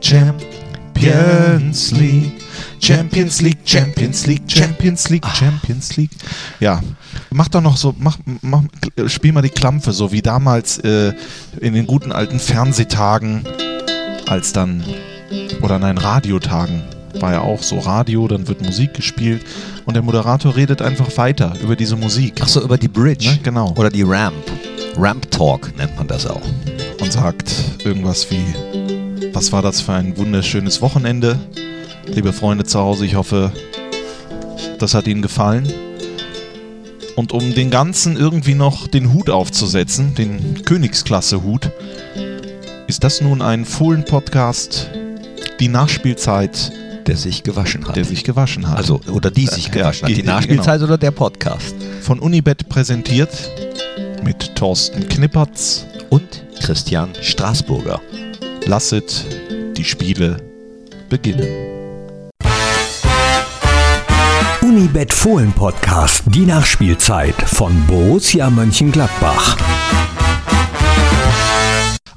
League, Champions League. Champions League, Champions League, Champions League, Champions League. Ja, mach doch noch so, mach, mach, spiel mal die Klampfe, so wie damals äh, in den guten alten Fernsehtagen, als dann, oder nein, Radiotagen, war ja auch so Radio, dann wird Musik gespielt und der Moderator redet einfach weiter über diese Musik. Ach so, über die Bridge. Ne, genau. Oder die Ramp. Ramp Talk nennt man das auch. Und sagt irgendwas wie, was war das für ein wunderschönes Wochenende? Liebe Freunde zu Hause, ich hoffe, das hat Ihnen gefallen. Und um den Ganzen irgendwie noch den Hut aufzusetzen, den Königsklasse-Hut, ist das nun ein Fohlen-Podcast, die Nachspielzeit, Der sich gewaschen hat. der sich gewaschen hat. also, oder die sich Äh, gewaschen ja, hat. Die genau. Nachspielzeit oder der Podcast. von Unibet präsentiert mit Thorsten Knippertz. Und Christian Straßburger. Lasset die Spiele beginnen. Unibet Fohlen Podcast, die Nachspielzeit von Borussia Mönchengladbach.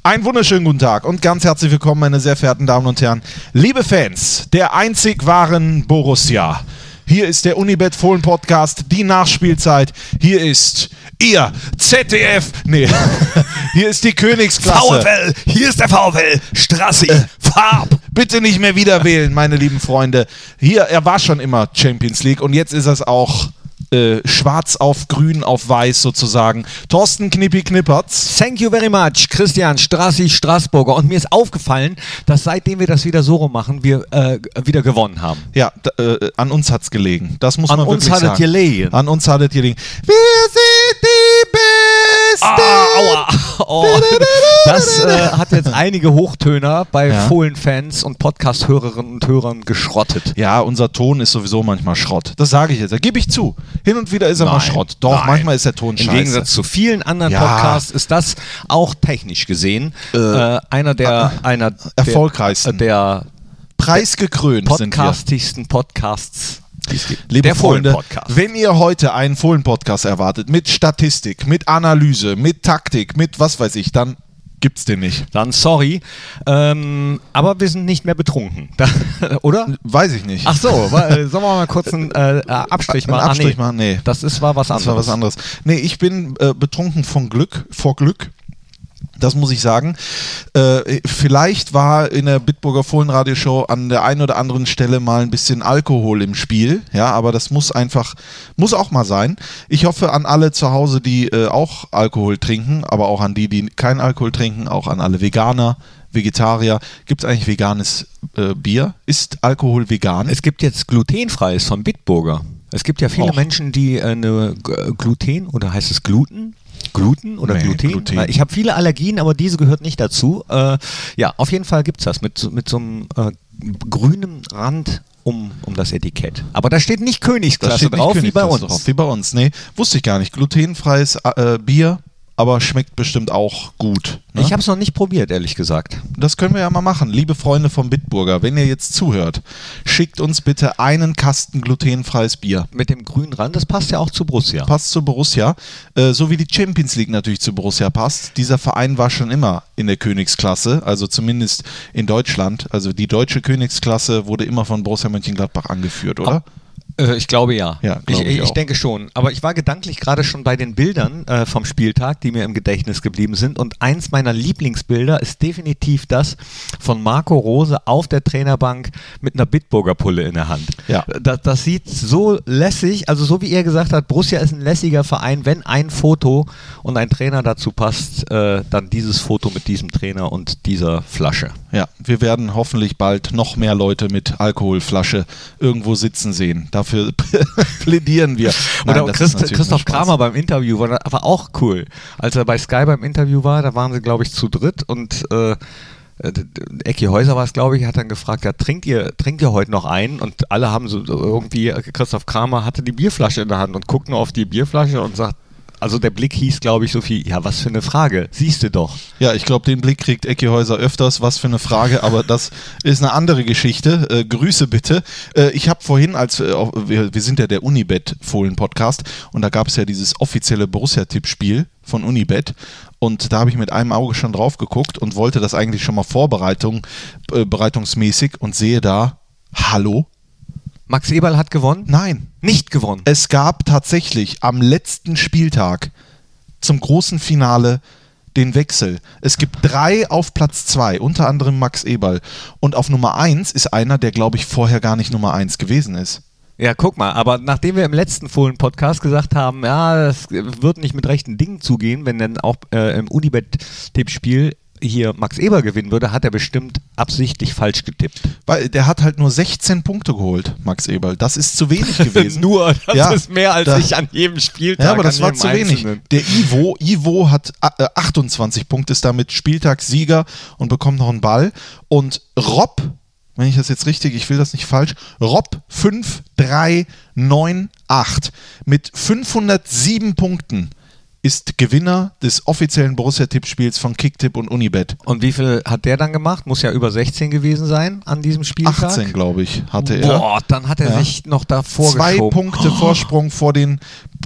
Einen wunderschönen guten Tag und ganz herzlich willkommen, meine sehr verehrten Damen und Herren. Liebe Fans der einzig wahren Borussia. Hier ist der Unibet Fohlen Podcast, die Nachspielzeit. Hier ist ihr ZDF. Nee, hier ist die Königsklasse. VfL, hier ist der VfL, Strassi, Farb. Bitte nicht mehr wieder wählen, meine lieben Freunde. Hier, er war schon immer Champions League und jetzt ist es auch äh, schwarz auf grün auf weiß sozusagen. Thorsten Knippi Knippertz. Thank you very much, Christian Strassi, Straßburger. Und mir ist aufgefallen, dass seitdem wir das wieder so rum machen, wir äh, wieder gewonnen haben. Ja, äh, an uns hat's gelegen. Das muss An man uns wirklich hat es sagen. gelegen. An uns hat es gelegen. Wir sind. Ah, aua. Oh, das äh, hat jetzt einige Hochtöner bei Ja. Fohlen-Fans und Podcast-Hörerinnen und Hörern geschrottet. Ja, unser Ton ist sowieso manchmal Schrott. Das sage ich jetzt. Da gebe ich zu. Hin und wieder ist er mal Nein, Schrott. Doch, nein. manchmal ist der Ton Im scheiße. Gegensatz zu vielen anderen Ja. Podcasts ist das auch technisch gesehen äh, einer der einer der, erfolgreichsten. der Preisgekrönt sind wir. podcastigsten Podcasts, die es gibt. Liebe der Freunde, wenn ihr heute einen Fohlen-Podcast erwartet, mit Statistik, mit Analyse, mit Taktik, mit was weiß ich, dann gibt's den nicht. Dann sorry, ähm, aber wir sind nicht mehr betrunken, oder? Weiß ich nicht. Ach so, äh, sollen wir mal kurz einen äh, Abstrich machen? Einen Abstrich ah, machen? Nee. Das ist, war was Das anderes. war was anderes. Nee, ich bin äh, betrunken von Glück, vor Glück. Das muss ich sagen. Äh, vielleicht war in der Bitburger Fohlenradioshow an der einen oder anderen Stelle mal ein bisschen Alkohol im Spiel. Ja, aber das muss einfach, muss auch mal sein. Ich hoffe an alle zu Hause, die äh, auch Alkohol trinken, aber auch an die, die keinen Alkohol trinken, auch an alle Veganer, Vegetarier. Gibt es eigentlich veganes äh, Bier? Ist Alkohol vegan? Es gibt jetzt glutenfreies von Bitburger. Es gibt ja viele Och. Menschen, die äh, eine Gluten oder heißt es Gluten? Gluten oder Nee, Gluten? Gluten. Ich habe viele Allergien, aber diese gehört nicht dazu. Äh, ja, auf jeden Fall gibt es das mit, so- mit so einem äh, grünen Rand um, um das Etikett. Aber da steht nicht Königsklasse steht nicht drauf, wie bei Königsklasse uns. Drauf, wie bei uns. Nee, wusste ich gar nicht. Glutenfreies äh, Bier, aber schmeckt bestimmt auch gut. Ne? Ich habe es noch nicht probiert, ehrlich gesagt. das können wir ja mal machen. Liebe Freunde vom Bitburger, wenn ihr jetzt zuhört, schickt uns bitte einen Kasten glutenfreies Bier. Mit dem grünen Rand, das passt ja auch zu Borussia. Passt zu Borussia, äh, so wie die Champions League natürlich zu Borussia passt. Dieser Verein war schon immer in der Königsklasse, also zumindest in Deutschland. Also die deutsche Königsklasse wurde immer von Borussia Mönchengladbach angeführt, oder? Äh, ich glaube ja. Ja, ich, glaube ich ich, auch. denke schon. Aber ich war gedanklich gerade schon bei den Bildern äh, vom Spieltag, die mir im Gedächtnis geblieben sind. Und eins meiner Lieblingsbilder ist definitiv das von Marco Rose auf der Trainerbank mit einer Bitburger Pulle in der Hand. Ja. Das, das sieht so lässig, also so wie er gesagt hat, Borussia ist ein lässiger Verein. Wenn ein Foto und ein Trainer dazu passt, äh, dann dieses Foto mit diesem Trainer und dieser Flasche. Ja, wir werden hoffentlich bald noch mehr Leute mit Alkoholflasche irgendwo sitzen sehen. Dafür plädieren wir. Nein, Oder Christ, Christoph. Kramer beim Interview war, war auch cool. Als er bei Sky beim Interview war, da waren sie, glaube ich, zu dritt und äh, äh, Ecki Häuser war es, glaube ich, hat dann gefragt, ja, trinkt ihr, trinkt ihr heute noch einen? Und alle haben so so irgendwie, äh, Christoph Kramer hatte die Bierflasche in der Hand und guckt nur auf die Bierflasche und sagt, also der Blick hieß, glaube ich, so viel, ja, was für eine Frage, siehst du doch. Ja, ich glaube, den Blick kriegt Ecki Häuser öfters. Was für eine Frage, aber das ist eine andere Geschichte. Äh, Grüße bitte. Äh, ich habe vorhin, als äh, wir, wir sind ja der Unibet-Fohlen-Podcast und da gab es ja dieses offizielle Borussia-Tippspiel von Unibet. Und da habe ich mit einem Auge schon drauf geguckt und wollte das eigentlich schon mal Vorbereitung, äh, bereitungsmäßig und sehe da, hallo? Max Eberl hat gewonnen? Nein. Nicht gewonnen. Es gab tatsächlich am letzten Spieltag zum großen Finale den Wechsel. Es gibt drei auf Platz zwei, unter anderem Max Eberl. Und auf Nummer eins ist einer, der, glaube ich, vorher gar nicht Nummer eins gewesen ist. Ja, guck mal, aber nachdem wir im letzten Fohlen-Podcast gesagt haben, ja, das wird nicht mit rechten Dingen zugehen, wenn dann auch äh, im Unibet-Tippspiel hier Max Eber gewinnen würde, hat er bestimmt absichtlich falsch getippt. Weil der hat halt nur 16 Punkte geholt, Max Eberl. Das ist zu wenig gewesen. nur, das Ja, ist mehr als da- ich an jedem Spieltag. Ja, aber das war zu wenig. Der Ivo, Ivo hat äh, 28 Punkte, ist damit Spieltagssieger und bekommt noch einen Ball. Und Rob, wenn ich das jetzt richtig, ich will das nicht falsch, Rob 5, 3, 9, 8 mit 507 Punkten ist Gewinner des offiziellen Borussia-Tippspiels von Kicktipp und Unibet. Und wie viel hat der dann gemacht? Muss ja über 16 gewesen sein an diesem Spieltag. 18, glaube ich, hatte er. Boah, dann hat er Ja. sich noch davor Zwei geschoben. Punkte Vorsprung vor den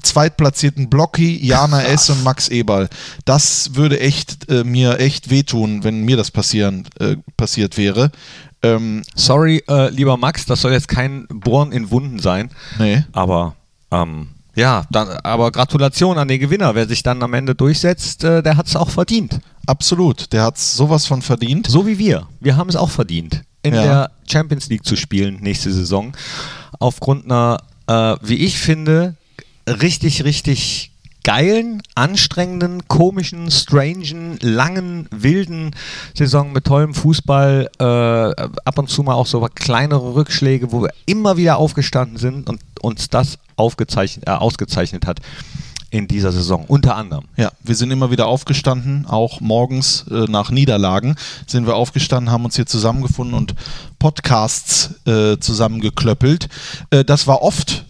zweitplatzierten Blocky, Jana S. und Max Eberl. Das würde echt äh, mir echt wehtun, wenn mir das passieren, äh, passiert wäre. Ähm, Sorry, äh, lieber Max, das soll jetzt kein Bohren in Wunden sein. nee. Aber ähm, ja, dann, aber Gratulation an den Gewinner. Wer sich dann am Ende durchsetzt, äh, der hat es auch verdient. Absolut. Der hat sowas von verdient. So wie wir. Wir haben es auch verdient, in Ja. der Champions League zu spielen nächste Saison. Aufgrund einer, äh, wie ich finde, richtig, richtig geilen, anstrengenden, komischen, strangen, langen, wilden Saison mit tollem Fußball. Äh, ab und zu mal auch so kleinere Rückschläge, wo wir immer wieder aufgestanden sind und uns das aufgezeichnet, äh, ausgezeichnet hat in dieser Saison. Unter anderem. Ja, wir sind immer wieder aufgestanden, auch morgens äh, nach Niederlagen sind wir aufgestanden, haben uns hier zusammengefunden und Podcasts äh, zusammengeklöppelt. Äh, das war oft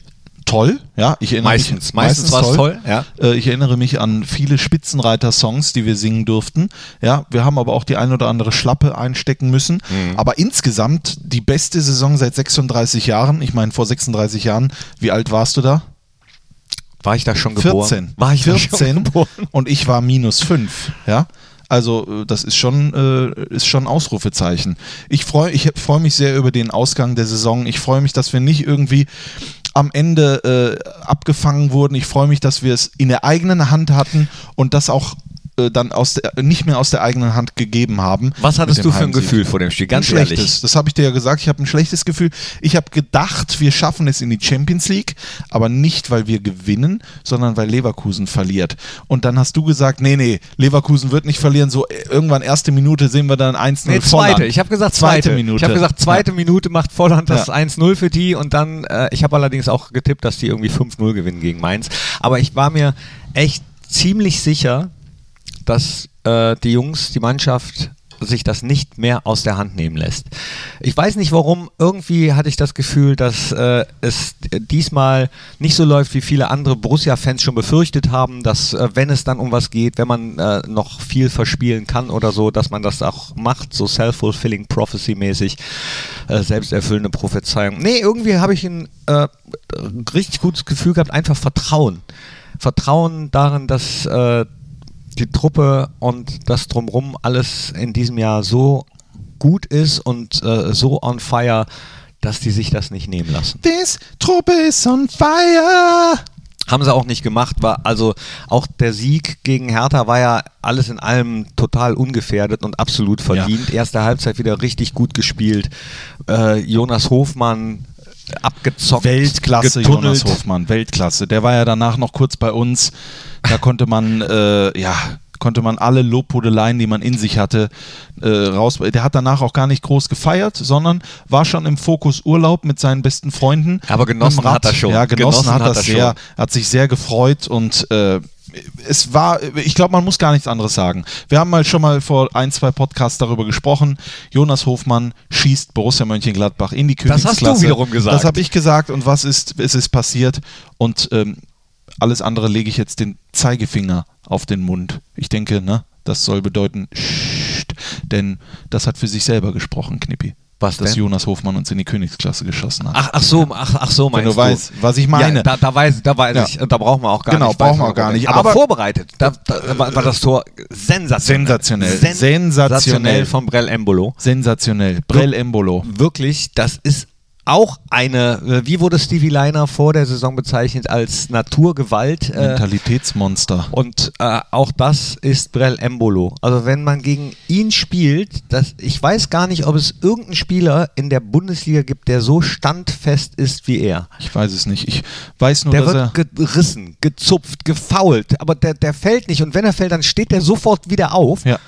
toll, ja. Ich erinnere Meistens. mich, Meistens war's toll, ja. Äh, ich erinnere mich an viele Spitzenreiter-Songs, die wir singen durften. Ja, wir haben aber auch die ein oder andere Schlappe einstecken müssen. Mhm. Aber insgesamt die beste Saison seit 36 Jahren. Ich meine, vor 36 Jahren, wie alt warst du da? War ich da schon geboren? 14. War ich da 14 schon geboren? und ich war minus 5. Ja. Also äh, das ist schon, äh, ist schon ein Ausrufezeichen. Ich freue ich freu mich sehr über den Ausgang der Saison. Ich freue mich, dass wir nicht irgendwie am Ende äh, abgefangen wurden. Ich freue mich, dass wir es in der eigenen Hand hatten und das auch äh, dann aus der, nicht mehr aus der eigenen Hand gegeben haben. Was hattest du für ein. Gefühl vor dem Spiel? Ganz ein ehrlich. schlechtes. Das habe ich dir ja gesagt. Ich habe ein schlechtes Gefühl. Ich habe gedacht, wir schaffen es in die Champions League, aber nicht, weil wir gewinnen, sondern weil Leverkusen verliert. Und dann hast du gesagt, nee, nee, Leverkusen wird nicht verlieren. So äh, irgendwann erste Minute sehen wir dann 1-0 Nee, zweite. Ich habe gesagt Zweite zweite. Minute. Ich habe gesagt, zweite Ja. Minute macht Volland das Ja. 1-0 für die und dann, äh, ich habe allerdings auch getippt, dass die irgendwie 5-0 gewinnen gegen Mainz. Aber ich war mir echt ziemlich sicher, dass äh, die Jungs, die Mannschaft sich das nicht mehr aus der Hand nehmen lässt. Ich weiß nicht warum, irgendwie hatte ich das Gefühl, dass äh, es diesmal nicht so läuft, wie viele andere Borussia-Fans schon befürchtet haben, dass äh, wenn es dann um was geht, wenn man äh, noch viel verspielen kann oder so, dass man das auch macht, so self-fulfilling prophecy-mäßig, äh, selbsterfüllende Prophezeiung. Nee, irgendwie habe ich ein äh, richtig gutes Gefühl gehabt, einfach Vertrauen. Vertrauen darin, dass äh, die Truppe und das drumrum alles in diesem Jahr so gut ist und äh, so on fire, dass die sich das nicht nehmen lassen. This Truppe is on fire. Haben sie auch nicht gemacht, war also auch der Sieg gegen Hertha war ja alles in allem total ungefährdet und absolut verdient. Erste Halbzeit wieder richtig gut gespielt. Äh, Jonas Hofmann abgezockt. Weltklasse, getunnelt. Jonas Hofmann, Weltklasse. Der war ja danach noch kurz bei uns. Da konnte man, äh, ja, konnte man alle Lobhudeleien, die man in sich hatte, äh, raus. Der hat danach auch gar nicht groß gefeiert, sondern war schon im Fokus Urlaub mit seinen besten Freunden. Aber genossen hat er schon. Ja, genossen, Genossen hat, hat das er sehr, schon. hat sich sehr gefreut und äh, es war, ich glaube, man muss gar nichts anderes sagen. Wir haben mal schon mal vor ein, zwei Podcasts darüber gesprochen. Jonas Hofmann schießt Borussia Mönchengladbach in die Das hast du Königsklasse. wiederum gesagt. Das habe ich gesagt und was ist, es ist passiert und ähm, alles andere lege ich jetzt den Zeigefinger auf den Mund. Ich denke, ne, das soll bedeuten, denn das hat für sich selber gesprochen, Knippi. Was dass denn? Jonas Hofmann uns in die Königsklasse geschossen hat. Ach, ach so, ach, ach so, Wenn meinst du weißt, was ich meine. Ja, da, da weiß, da weiß Ja. ich, da brauchen wir auch gar Genau, nicht. brauchen weiß wir auch gar nicht. Aber, Aber- vorbereitet, da, da war, das Tor sensationell. Sensationell. Sensationell. von Brell Embolo. Sensationell. Brell Embolo. Wirklich, das ist auch eine, äh, wie wurde Stevie Liner vor der Saison bezeichnet, als Naturgewalt. Äh, Mentalitätsmonster. und äh, auch das ist Brell Embolo. Also wenn man gegen ihn spielt, das, ich weiß gar nicht, ob es irgendeinen Spieler in der Bundesliga gibt, der so standfest ist wie er. Ich weiß es nicht. Ich weiß nur, Der dass er. wird gerissen, gezupft, gefault, aber der, der fällt nicht. Und wenn er fällt, dann steht er sofort wieder auf. Ja.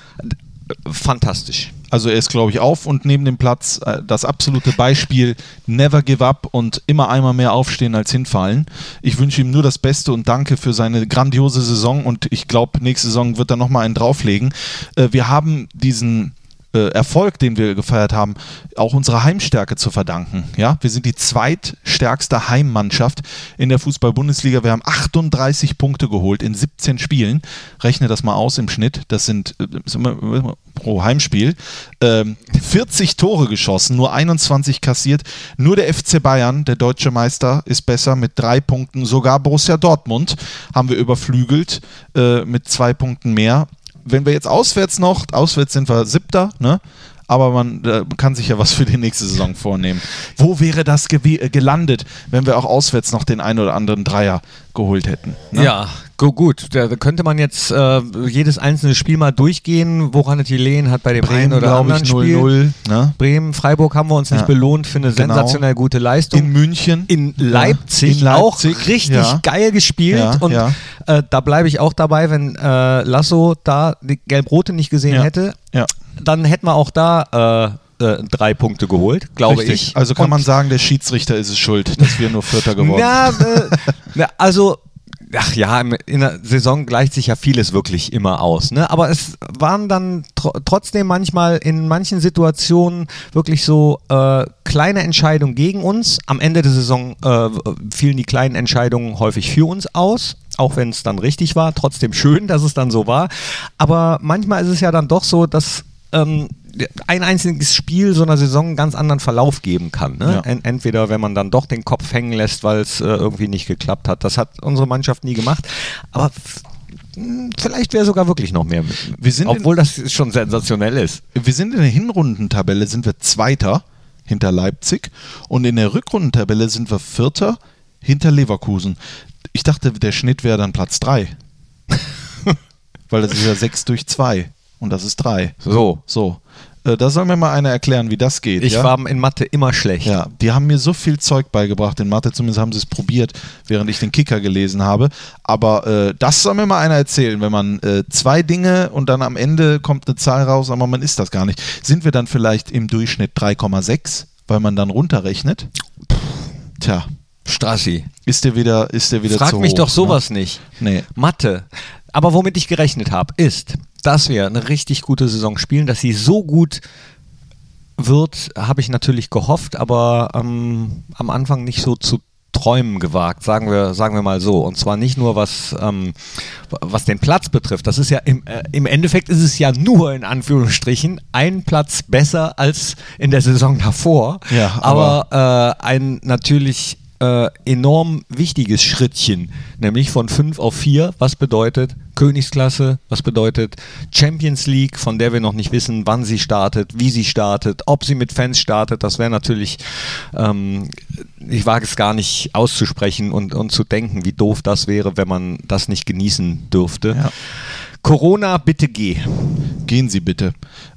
Fantastisch. Also er ist, glaube ich, auf und neben dem Platz äh, das absolute Beispiel Never give up und immer einmal mehr aufstehen als hinfallen. Ich wünsche ihm nur das Beste und danke für seine grandiose Saison und ich glaube, nächste Saison wird er nochmal einen drauflegen. Äh, wir haben diesen äh, Erfolg, den wir gefeiert haben, auch unserer Heimstärke zu verdanken. Ja, wir sind die zweitstärkste Heimmannschaft in der Fußball-Bundesliga. Wir haben 38 Punkte geholt in 17 Spielen. Rechne das mal aus im Schnitt. Das sind, äh, sind wir- pro Heimspiel. Ähm, 40 Tore geschossen, nur 21 kassiert. Nur der FC Bayern, der deutsche Meister, ist besser mit drei Punkten. Sogar Borussia Dortmund haben wir überflügelt äh, mit zwei Punkten mehr wenn wir jetzt auswärts noch, auswärts sind wir siebter, ne? Aber man äh, kann sich ja was für die nächste Saison vornehmen. Wo wäre das äh, gelandet, wenn wir auch auswärts noch den einen oder anderen Dreier geholt hätten? Ne? Ja, gut. Da könnte man jetzt äh, jedes einzelne Spiel mal durchgehen, woran es gelegen hat bei dem einen Bremen, oder glaube anderen ich, Spiel. 0-0. Ne? Bremen, Freiburg haben wir uns nicht Ja. belohnt für eine Genau. sensationell gute Leistung. In München. in Leipzig, in Leipzig, auch richtig ja. geil gespielt. Ja, und ja. Äh, da bleibe ich auch dabei, wenn äh, Lasso da die Gelb-Rote nicht gesehen Ja, hätte, ja. dann hätten wir auch da äh, äh, drei Punkte geholt, glaube Richtig. ich. Also kann Und- man sagen, der Schiedsrichter ist es schuld, dass wir nur Vierter geworden sind. Na, äh, also, ach ja, in der Saison gleicht sich ja vieles wirklich immer aus. Ne? Aber es waren dann tr trotzdem manchmal in manchen Situationen wirklich so äh, kleine Entscheidungen gegen uns. Am Ende der Saison äh, fielen die kleinen Entscheidungen häufig für uns aus. Auch wenn es dann richtig war, trotzdem schön, dass es dann so war. Aber manchmal ist es ja dann doch so, dass ähm, ein einziges Spiel so einer Saison einen ganz anderen Verlauf geben kann. Ne? Ja. En entweder wenn man dann doch den Kopf hängen lässt, weil es äh, irgendwie nicht geklappt hat. Das hat unsere Mannschaft nie gemacht. Aber mh, vielleicht wäre sogar wirklich noch mehr. Wir sind in- obwohl das schon sensationell ist. Wir sind in der Hinrundentabelle sind wir Zweiter hinter Leipzig und in der Rückrundentabelle sind wir Vierter hinter Leverkusen. Ich dachte, der Schnitt wäre dann Platz 3. Weil das ist ja 6 durch 2 und das ist 3. So. So. Äh, da soll mir mal einer erklären, wie das geht. Ich ja? war in Mathe immer schlecht. Ja, die haben mir so viel Zeug beigebracht in Mathe, zumindest haben sie es probiert, während ich den Kicker gelesen habe. Aber äh, das soll mir mal einer erzählen, wenn man äh, zwei Dinge und dann am Ende kommt eine Zahl raus, aber man ist das gar nicht. Sind wir dann vielleicht im Durchschnitt 3,6, weil man dann runterrechnet? Tja, Strassi. ist der wieder, ist der wieder Frag mich hoch, doch sowas nicht. Ne? Nee. Mathe. Aber womit ich gerechnet habe, ist, dass wir eine richtig gute Saison spielen, dass sie so gut wird, habe ich natürlich gehofft, aber ähm, am Anfang nicht so zu träumen gewagt, sagen wir, sagen wir mal so. Und zwar nicht nur was, ähm, was den Platz betrifft. Das ist ja im, äh, im Endeffekt ist es ja nur in Anführungsstrichen ein Platz besser als in der Saison davor. Ja, aber äh, ein natürlich äh, enorm wichtiges Schrittchen, nämlich von 5 auf 4, was bedeutet Königsklasse, was bedeutet Champions League, von der wir noch nicht wissen, wann sie startet, wie sie startet, ob sie mit Fans startet, das wäre natürlich, ähm, ich wage es gar nicht auszusprechen und, und zu denken, wie doof das wäre, wenn man das nicht genießen dürfte. Ja. Corona, bitte geh. Gehen Sie bitte.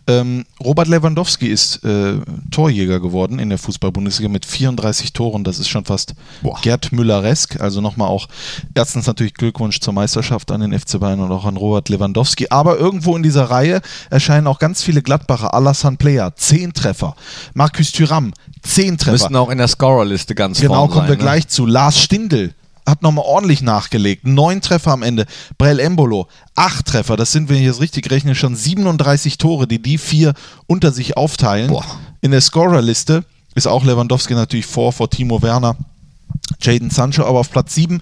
Ähm, Robert Lewandowski ist äh, Torjäger geworden in der Fußball-Bundesliga mit 34 Toren. Das ist schon fast Boah. Gerd Müller-esk. Also nochmal auch erstens natürlich Glückwunsch zur Meisterschaft an den FC Bayern und auch an Robert Lewandowski. Aber irgendwo in dieser Reihe erscheinen auch ganz viele Gladbacher. Alassane Player, 10 Treffer. Marcus Thuram, 10 Treffer. Müssten auch in der Scorerliste ganz Genau, vorn kommen sein, wir ne? gleich zu. Lars Stindl hat nochmal ordentlich nachgelegt. Neun Treffer am Ende. Brell Embolo, acht Treffer. Das sind, wenn ich jetzt richtig rechne, schon 37 Tore, die die vier unter sich aufteilen. Boah. In der Scorerliste ist auch Lewandowski natürlich vor, vor Timo Werner. Jaden Sancho aber auf Platz 7.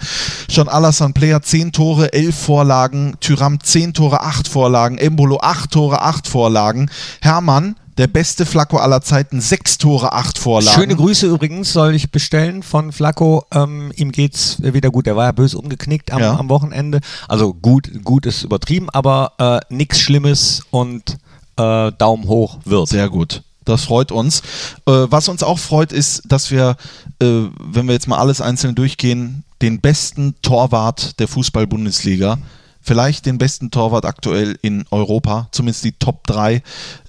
Schon Alassane Player 10 Tore, 11 Vorlagen. Tyram 10 Tore, 8 Vorlagen. Embolo 8 Tore, 8 Vorlagen. Hermann der beste Flacco aller Zeiten, sechs Tore, acht Vorlagen. Schöne Grüße übrigens soll ich bestellen von Flacco. Ähm, ihm geht's wieder gut. Er war ja böse umgeknickt am, Ja. am Wochenende. Also gut, gut ist übertrieben, aber äh, nichts Schlimmes und äh, Daumen hoch wird. Sehr gut. Das freut uns. Äh, was uns auch freut, ist, dass wir, äh, wenn wir jetzt mal alles einzeln durchgehen, den besten Torwart der Fußball-Bundesliga, vielleicht den besten Torwart aktuell in Europa, zumindest die Top 3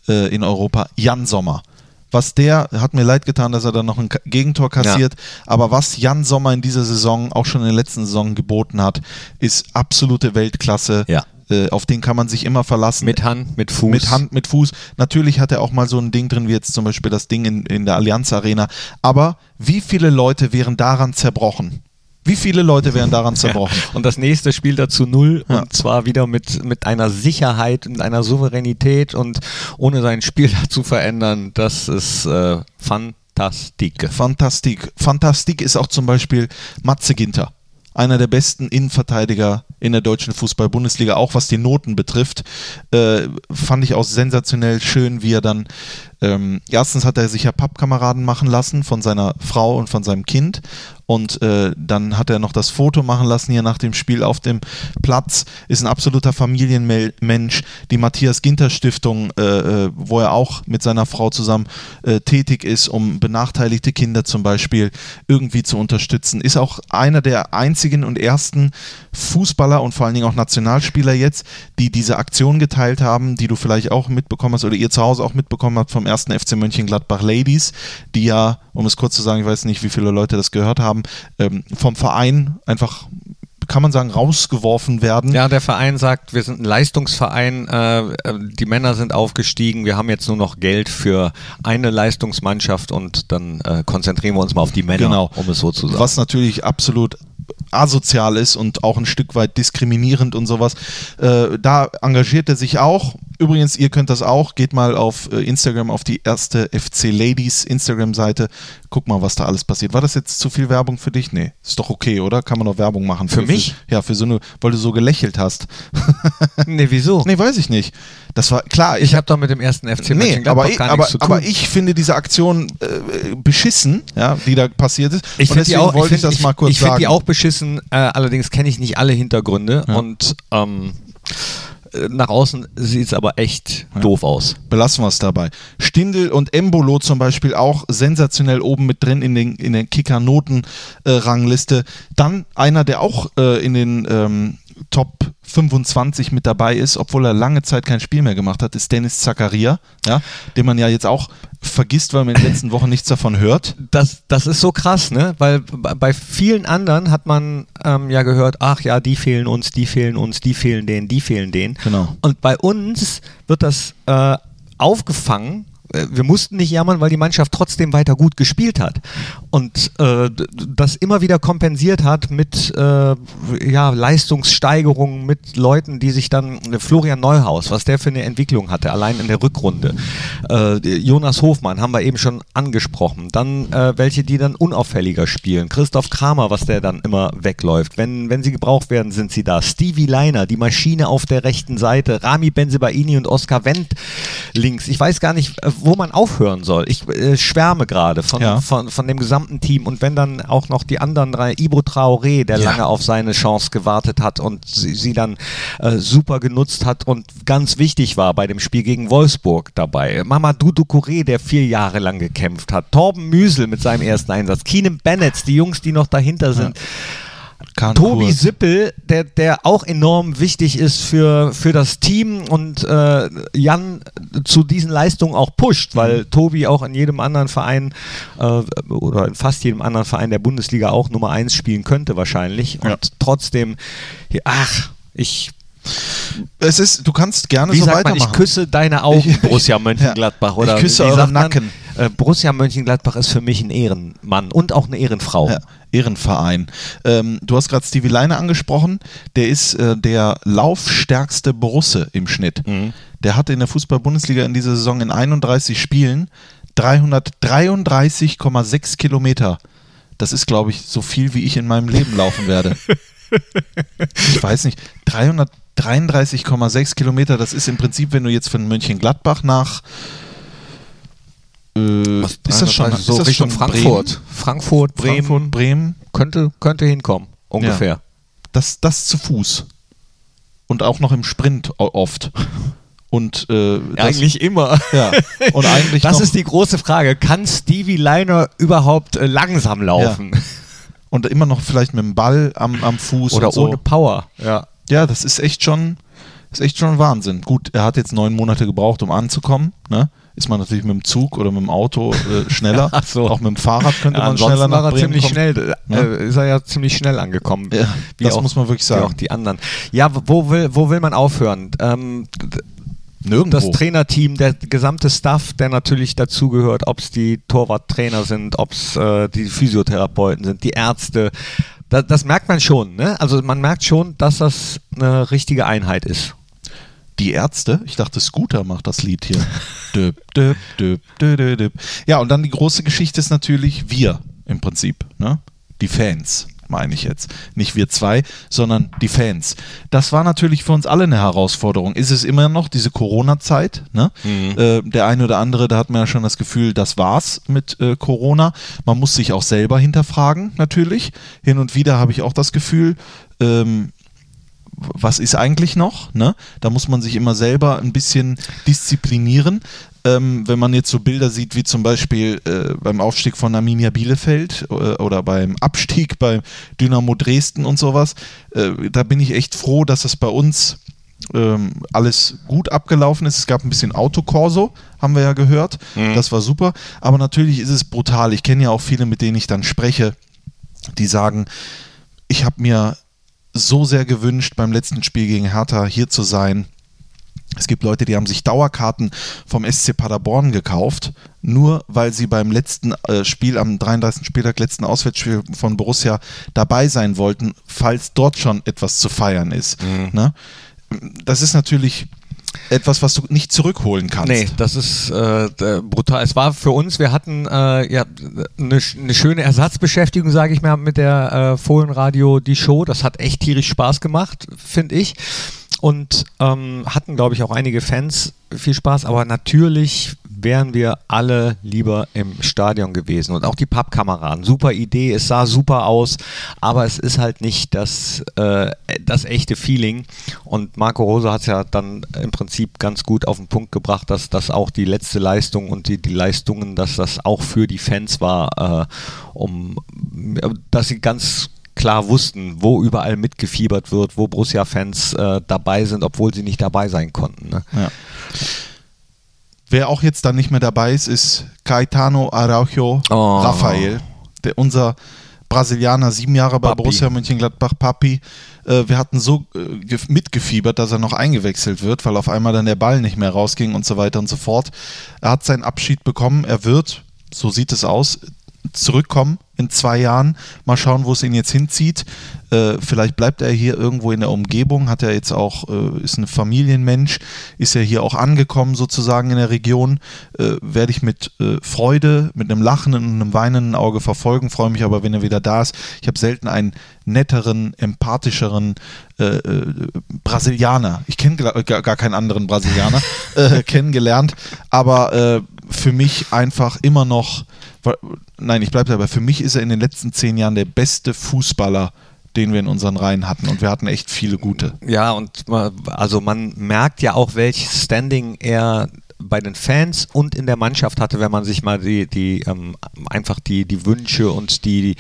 äh, in Europa, Jan Sommer. Was der, hat mir leid getan, dass er dann noch ein Gegentor kassiert, aber was Jan Sommer in dieser Saison, auch schon in der letzten Saison geboten hat, ist absolute Weltklasse. Ja. Äh, auf den kann man sich immer verlassen. Mit Hand, mit Fuß. Mit Hand, mit Fuß. Natürlich hat er auch mal so ein Ding drin, wie jetzt zum Beispiel das Ding in, in der Allianz Arena. Aber wie viele Leute wären daran zerbrochen? Wie viele Leute wären daran zerbrochen? Und das nächste spielt dazu null Ja. und zwar wieder mit, mit einer Sicherheit und einer Souveränität und ohne sein Spiel zu verändern. Das ist äh, Fantastik. Fantastik. Fantastik ist auch zum Beispiel Matze Ginter. Einer der besten Innenverteidiger in der deutschen Fußball-Bundesliga, auch was die Noten betrifft. Äh, fand ich auch sensationell schön, wie er dann. Ähm, erstens hat er sich ja Pappkameraden machen lassen von seiner Frau und von seinem Kind. Und äh, dann hat er noch das Foto machen lassen hier nach dem Spiel auf dem Platz. Ist ein absoluter Familienmensch. Die Matthias Ginter Stiftung, äh, äh, wo er auch mit seiner Frau zusammen äh, tätig ist, um benachteiligte Kinder zum Beispiel irgendwie zu unterstützen. Ist auch einer der einzigen und ersten Fußballer und vor allen Dingen auch Nationalspieler jetzt, die diese Aktion geteilt haben, die du vielleicht auch mitbekommen hast oder ihr zu Hause auch mitbekommen habt vom ersten FC Mönchengladbach Ladies, die ja, um es kurz zu sagen, ich weiß nicht, wie viele Leute das gehört haben, ähm, vom Verein einfach, kann man sagen, rausgeworfen werden. Ja, der Verein sagt, wir sind ein Leistungsverein, äh, äh, die Männer sind aufgestiegen, wir haben jetzt nur noch Geld für eine Leistungsmannschaft und dann äh, konzentrieren wir uns mal auf die Männer, Genau. um es so zu sagen. Was natürlich absolut asozial ist und auch ein Stück weit diskriminierend und sowas. Äh, da engagiert er sich auch. Übrigens, ihr könnt das auch. Geht mal auf äh, Instagram, auf die erste FC Ladies Instagram-Seite. Guck mal, was da alles passiert. War das jetzt zu viel Werbung für dich? Nee, ist doch okay, oder? Kann man doch Werbung machen. Für mich? ja, für so eine, weil du so gelächelt hast. nee, wieso? nee, weiß ich nicht. Das war klar. Ich habe doch mit dem ersten FC Nee, aber, ich, gar aber, nichts zu tun. aber ich finde diese Aktion äh, beschissen, ja, die da passiert ist. Ich und finde die deswegen auch, wollte ich ich, find, das mal kurz ich, ich find sagen. die auch beschissen, äh, allerdings kenne ich nicht alle Hintergründe Ja. und ähm, äh, nach außen sieht es aber echt doof aus. Belassen wir es dabei. Stindl und Embolo zum Beispiel auch sensationell oben mit drin in, den, in der Kicker-Noten-Rangliste. Dann einer, der auch äh, in den ähm, Top 25 mit dabei ist, obwohl er lange Zeit kein Spiel mehr gemacht hat, ist Dennis Zakaria, ja, den man ja jetzt auch vergisst, weil man in den letzten Wochen nichts davon hört. Das, das ist so krass, ne? Weil bei vielen anderen hat man ähm, ja gehört, ach ja, die fehlen uns, die fehlen uns, die fehlen denen, die fehlen denen. Genau. Und bei uns wird das äh, aufgefangen. Äh, Wir mussten nicht jammern, weil die Mannschaft trotzdem weiter gut gespielt hat und äh, das immer wieder kompensiert hat mit äh, ja, Leistungssteigerungen, mit Leuten, die sich dann äh, Florian Neuhaus, was der für eine Entwicklung hatte, allein in der Rückrunde. Äh, Jonas Hofmann haben wir eben schon angesprochen. Dann äh, welche, die dann unauffälliger spielen. Christoph Kramer, was der dann immer wegläuft. Wenn, wenn sie gebraucht werden, sind sie da. Stevie Leiner, die Maschine auf der rechten Seite. Rami Benzebaini und Oskar Wendt links. Ich weiß gar nicht, wo man aufhören soll. Ich äh, schwärme gerade von, Ja. von, von dem gesamten Team. Und wenn dann auch noch die anderen drei, Ibo Traoré, der Ja. lange auf seine Chance gewartet hat und sie, sie dann äh, super genutzt hat und ganz wichtig war bei dem Spiel gegen Wolfsburg dabei. Mamadou Ducouré, der vier Jahre lang gekämpft hat. Torben Müsel mit seinem ersten Einsatz. Keenan Bennett, die Jungs, die noch dahinter sind. Kahn Tobi Kurt. Sippel, der, der auch enorm wichtig ist für, für das Team und äh, Jan zu diesen Leistungen auch pusht, weil Tobi auch in jedem anderen Verein äh, oder in fast jedem anderen Verein der Bundesliga auch Nummer 1 spielen könnte wahrscheinlich. Und Ja. trotzdem, ach, ich, Es ist, du kannst gerne wie so sagt man, weitermachen. ich küsse deine Augen, Borussia Mönchengladbach. Ja, Oder ich küsse euren sagt man? Nacken. Äh, Borussia Mönchengladbach ist für mich ein Ehrenmann und auch eine Ehrenfrau. Ja, Ehrenverein. Ähm, du hast gerade Stevie Leine angesprochen. Der ist äh, der laufstärkste Borusse im Schnitt. Der hatte in der Fußball-Bundesliga in dieser Saison in 31 Spielen 333,6 Kilometer. Das ist, glaube ich, so viel, wie ich in meinem Leben laufen werde. ich weiß nicht, 333,6 Kilometer, das ist im Prinzip, wenn du jetzt von Mönchengladbach nach Was- ist das schon so ist das Richtung schon Frankfurt? Frankfurt, Bremen? Bremen, Frankfurt, Bremen. könnte, könnte hinkommen, ungefähr. Das, das zu Fuß. Und auch noch im Sprint oft. Und äh, das, Eigentlich immer. ja. Und eigentlich Das noch, ist die große Frage. Kann Stevie Liner überhaupt äh, langsam laufen? und immer noch vielleicht mit dem Ball am, am Fuß Oder und so. ohne Power? Ja. Ja, das ist echt schon, ist echt schon Wahnsinn. Gut, er hat jetzt neun Monate gebraucht, um anzukommen. Ne? Ist man natürlich mit dem Zug oder mit dem Auto äh, schneller. Ach so. Auch mit dem Fahrrad könnte Ja, man schneller nach war er ziemlich kommen. schnell, äh, Ne? ist er ja ziemlich schnell angekommen. Ja, das muss man wirklich Wie sagen. auch die anderen. Ja, wo will, wo will man aufhören? Ähm, Nirgendwo. das Trainerteam, der gesamte Staff, der natürlich dazugehört, ob es die Torwarttrainer sind, ob es äh, die Physiotherapeuten sind, die Ärzte. Da, das merkt man schon. Ne? Also man merkt schon, dass das eine richtige Einheit ist. Die Ärzte, ich dachte, Scooter macht das Lied hier. Düb, düb, düb, düb, düb. Ja, und dann die große Geschichte ist natürlich wir im Prinzip. Ne? Die Fans, meine ich jetzt. Nicht wir zwei, sondern die Fans. Das war natürlich für uns alle eine Herausforderung. Ist es immer noch diese Corona-Zeit? Ne? Äh, der eine oder andere, da hat man ja schon das Gefühl, das war's mit äh, Corona. Man muss sich auch selber hinterfragen, natürlich. Hin und wieder habe ich auch das Gefühl, ähm, was ist eigentlich noch? Ne? Da muss man sich immer selber ein bisschen disziplinieren. Ähm, wenn man jetzt so Bilder sieht, wie zum Beispiel äh, beim Aufstieg von Arminia Bielefeld äh, oder beim Abstieg bei Dynamo Dresden und sowas, äh, da bin ich echt froh, dass es bei uns ähm, alles gut abgelaufen ist. Es gab ein bisschen Autokorso, haben wir ja gehört. Das war super. Aber natürlich ist es brutal. Ich kenne ja auch viele, mit denen ich dann spreche, die sagen, ich habe mir so sehr gewünscht, beim letzten Spiel gegen Hertha hier zu sein. Es gibt Leute, die haben sich Dauerkarten vom SC Paderborn gekauft, nur weil sie beim letzten äh, Spiel am 33. Spieltag, letzten Auswärtsspiel von Borussia dabei sein wollten, falls dort schon etwas zu feiern ist. Ne? Das ist natürlich etwas, was du nicht zurückholen kannst. Nee, das ist äh, brutal. Es war für uns, wir hatten äh, ja eine eine schöne Ersatzbeschäftigung, sage ich mal, mit der äh, Fohlenradio die Show. Das hat echt tierisch Spaß gemacht, finde ich. Und ähm, hatten, glaube ich, auch einige Fans viel Spaß, aber natürlich wären wir alle lieber im Stadion gewesen und auch die Pappkameraden. Super Idee, es sah super aus, aber es ist halt nicht das, äh, das echte Feeling. Und Marco Rose hat es ja dann im Prinzip ganz gut auf den Punkt gebracht, dass das auch die letzte Leistung und die, die Leistungen, dass das auch für die Fans war, äh, um dass sie ganz klar wussten, wo überall mitgefiebert wird, wo Borussia-Fans äh, dabei sind, obwohl sie nicht dabei sein konnten. Ne? Ja. Wer auch jetzt dann nicht mehr dabei ist, ist Caetano Araujo Oh. Rafael, der, unser Brasilianer, sieben Jahre bei Papi. Borussia Mönchengladbach, Papi. Äh, wir hatten so äh, gef- mitgefiebert, dass er noch eingewechselt wird, weil auf einmal dann der Ball nicht mehr rausging und so weiter und so fort. Er hat seinen Abschied bekommen. Er wird, so sieht es aus, zurückkommen in zwei Jahren. Mal schauen, wo es ihn jetzt hinzieht. Äh, vielleicht bleibt er hier irgendwo in der Umgebung. Hat er jetzt auch, äh, ist ein Familienmensch, ist er hier auch angekommen sozusagen in der Region. Äh, Werde ich mit äh, Freude, mit einem lachenden und einem weinenden Auge verfolgen. Freue mich aber, wenn er wieder da ist. Ich habe selten einen netteren, empathischeren äh, äh, Brasilianer. Ich kenne gar, gar keinen anderen Brasilianer kennengelernt, aber für mich einfach immer noch, nein, ich bleibe dabei, für mich ist er in den letzten zehn Jahren der beste Fußballer, den wir in unseren Reihen hatten und wir hatten echt viele gute. Ja, und also man merkt ja auch, welches Standing er bei den Fans und in der Mannschaft hatte, wenn man sich mal die, die ähm, einfach die, die Wünsche und die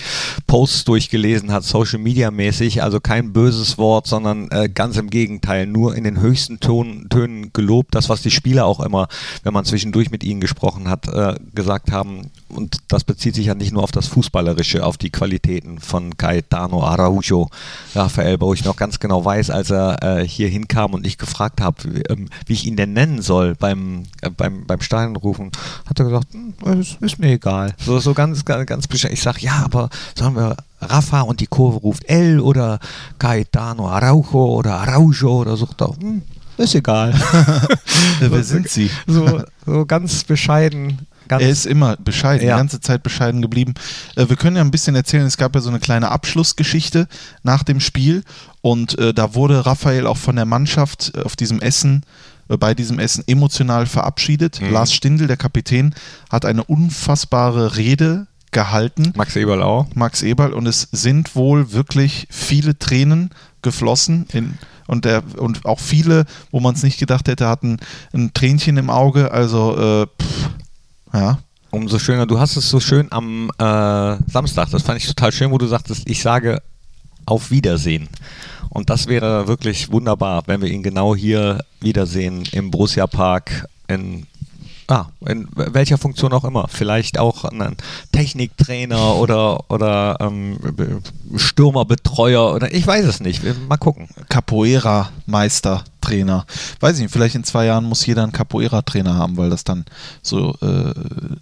Posts durchgelesen hat, Social Media mäßig, also kein böses Wort, sondern äh, ganz im Gegenteil, nur in den höchsten Ton, Tönen gelobt, das was die Spieler auch immer, wenn man zwischendurch mit ihnen gesprochen hat, äh, gesagt haben, und das bezieht sich ja nicht nur auf das Fußballerische, auf die Qualitäten von Gaetano Araujo, Raphael, wo ich noch ganz genau weiß, als er äh, hier hinkam und ich gefragt habe, wie, ähm, wie ich ihn denn nennen soll beim, äh, beim, beim Stadionrufen, hat er gesagt, hm, ist, ist mir egal. So, so ganz, ganz, ganz bescheiden. Ich sage, ja, aber sollen wir Rafa und die Kurve ruft L oder Gaetano Araujo oder Araujo oder so, doch, hm, ist egal. Äh, wer sind sie? so, so ganz bescheiden. Ganz Er ist immer bescheiden, Ja. die ganze Zeit bescheiden geblieben. Äh, wir können ja ein bisschen erzählen, es gab ja so eine kleine Abschlussgeschichte nach dem Spiel und äh, da wurde Raphael auch von der Mannschaft äh, auf diesem Essen äh, bei diesem Essen emotional verabschiedet. Mhm. Lars Stindl, der Kapitän, hat eine unfassbare Rede gehalten. Max Eberl auch. Max Eberl und es sind wohl wirklich viele Tränen geflossen in, und, der, und auch viele, wo man es nicht gedacht hätte, hatten ein Tränchen im Auge. Also, äh, pff, ja, Umso schöner. Du hast es so schön am äh, Samstag. Das fand ich total schön, wo du sagtest, ich sage auf Wiedersehen. Und das wäre wirklich wunderbar, wenn wir ihn genau hier wiedersehen im Borussia Park in Ah, in welcher Funktion auch immer. Vielleicht auch ein Techniktrainer oder, oder ähm, Stürmerbetreuer oder ich weiß es nicht. Mal gucken. Capoeira-Meister, Trainer. Weiß ich nicht, vielleicht in zwei Jahren muss jeder einen Capoeira-Trainer haben, weil das dann so äh,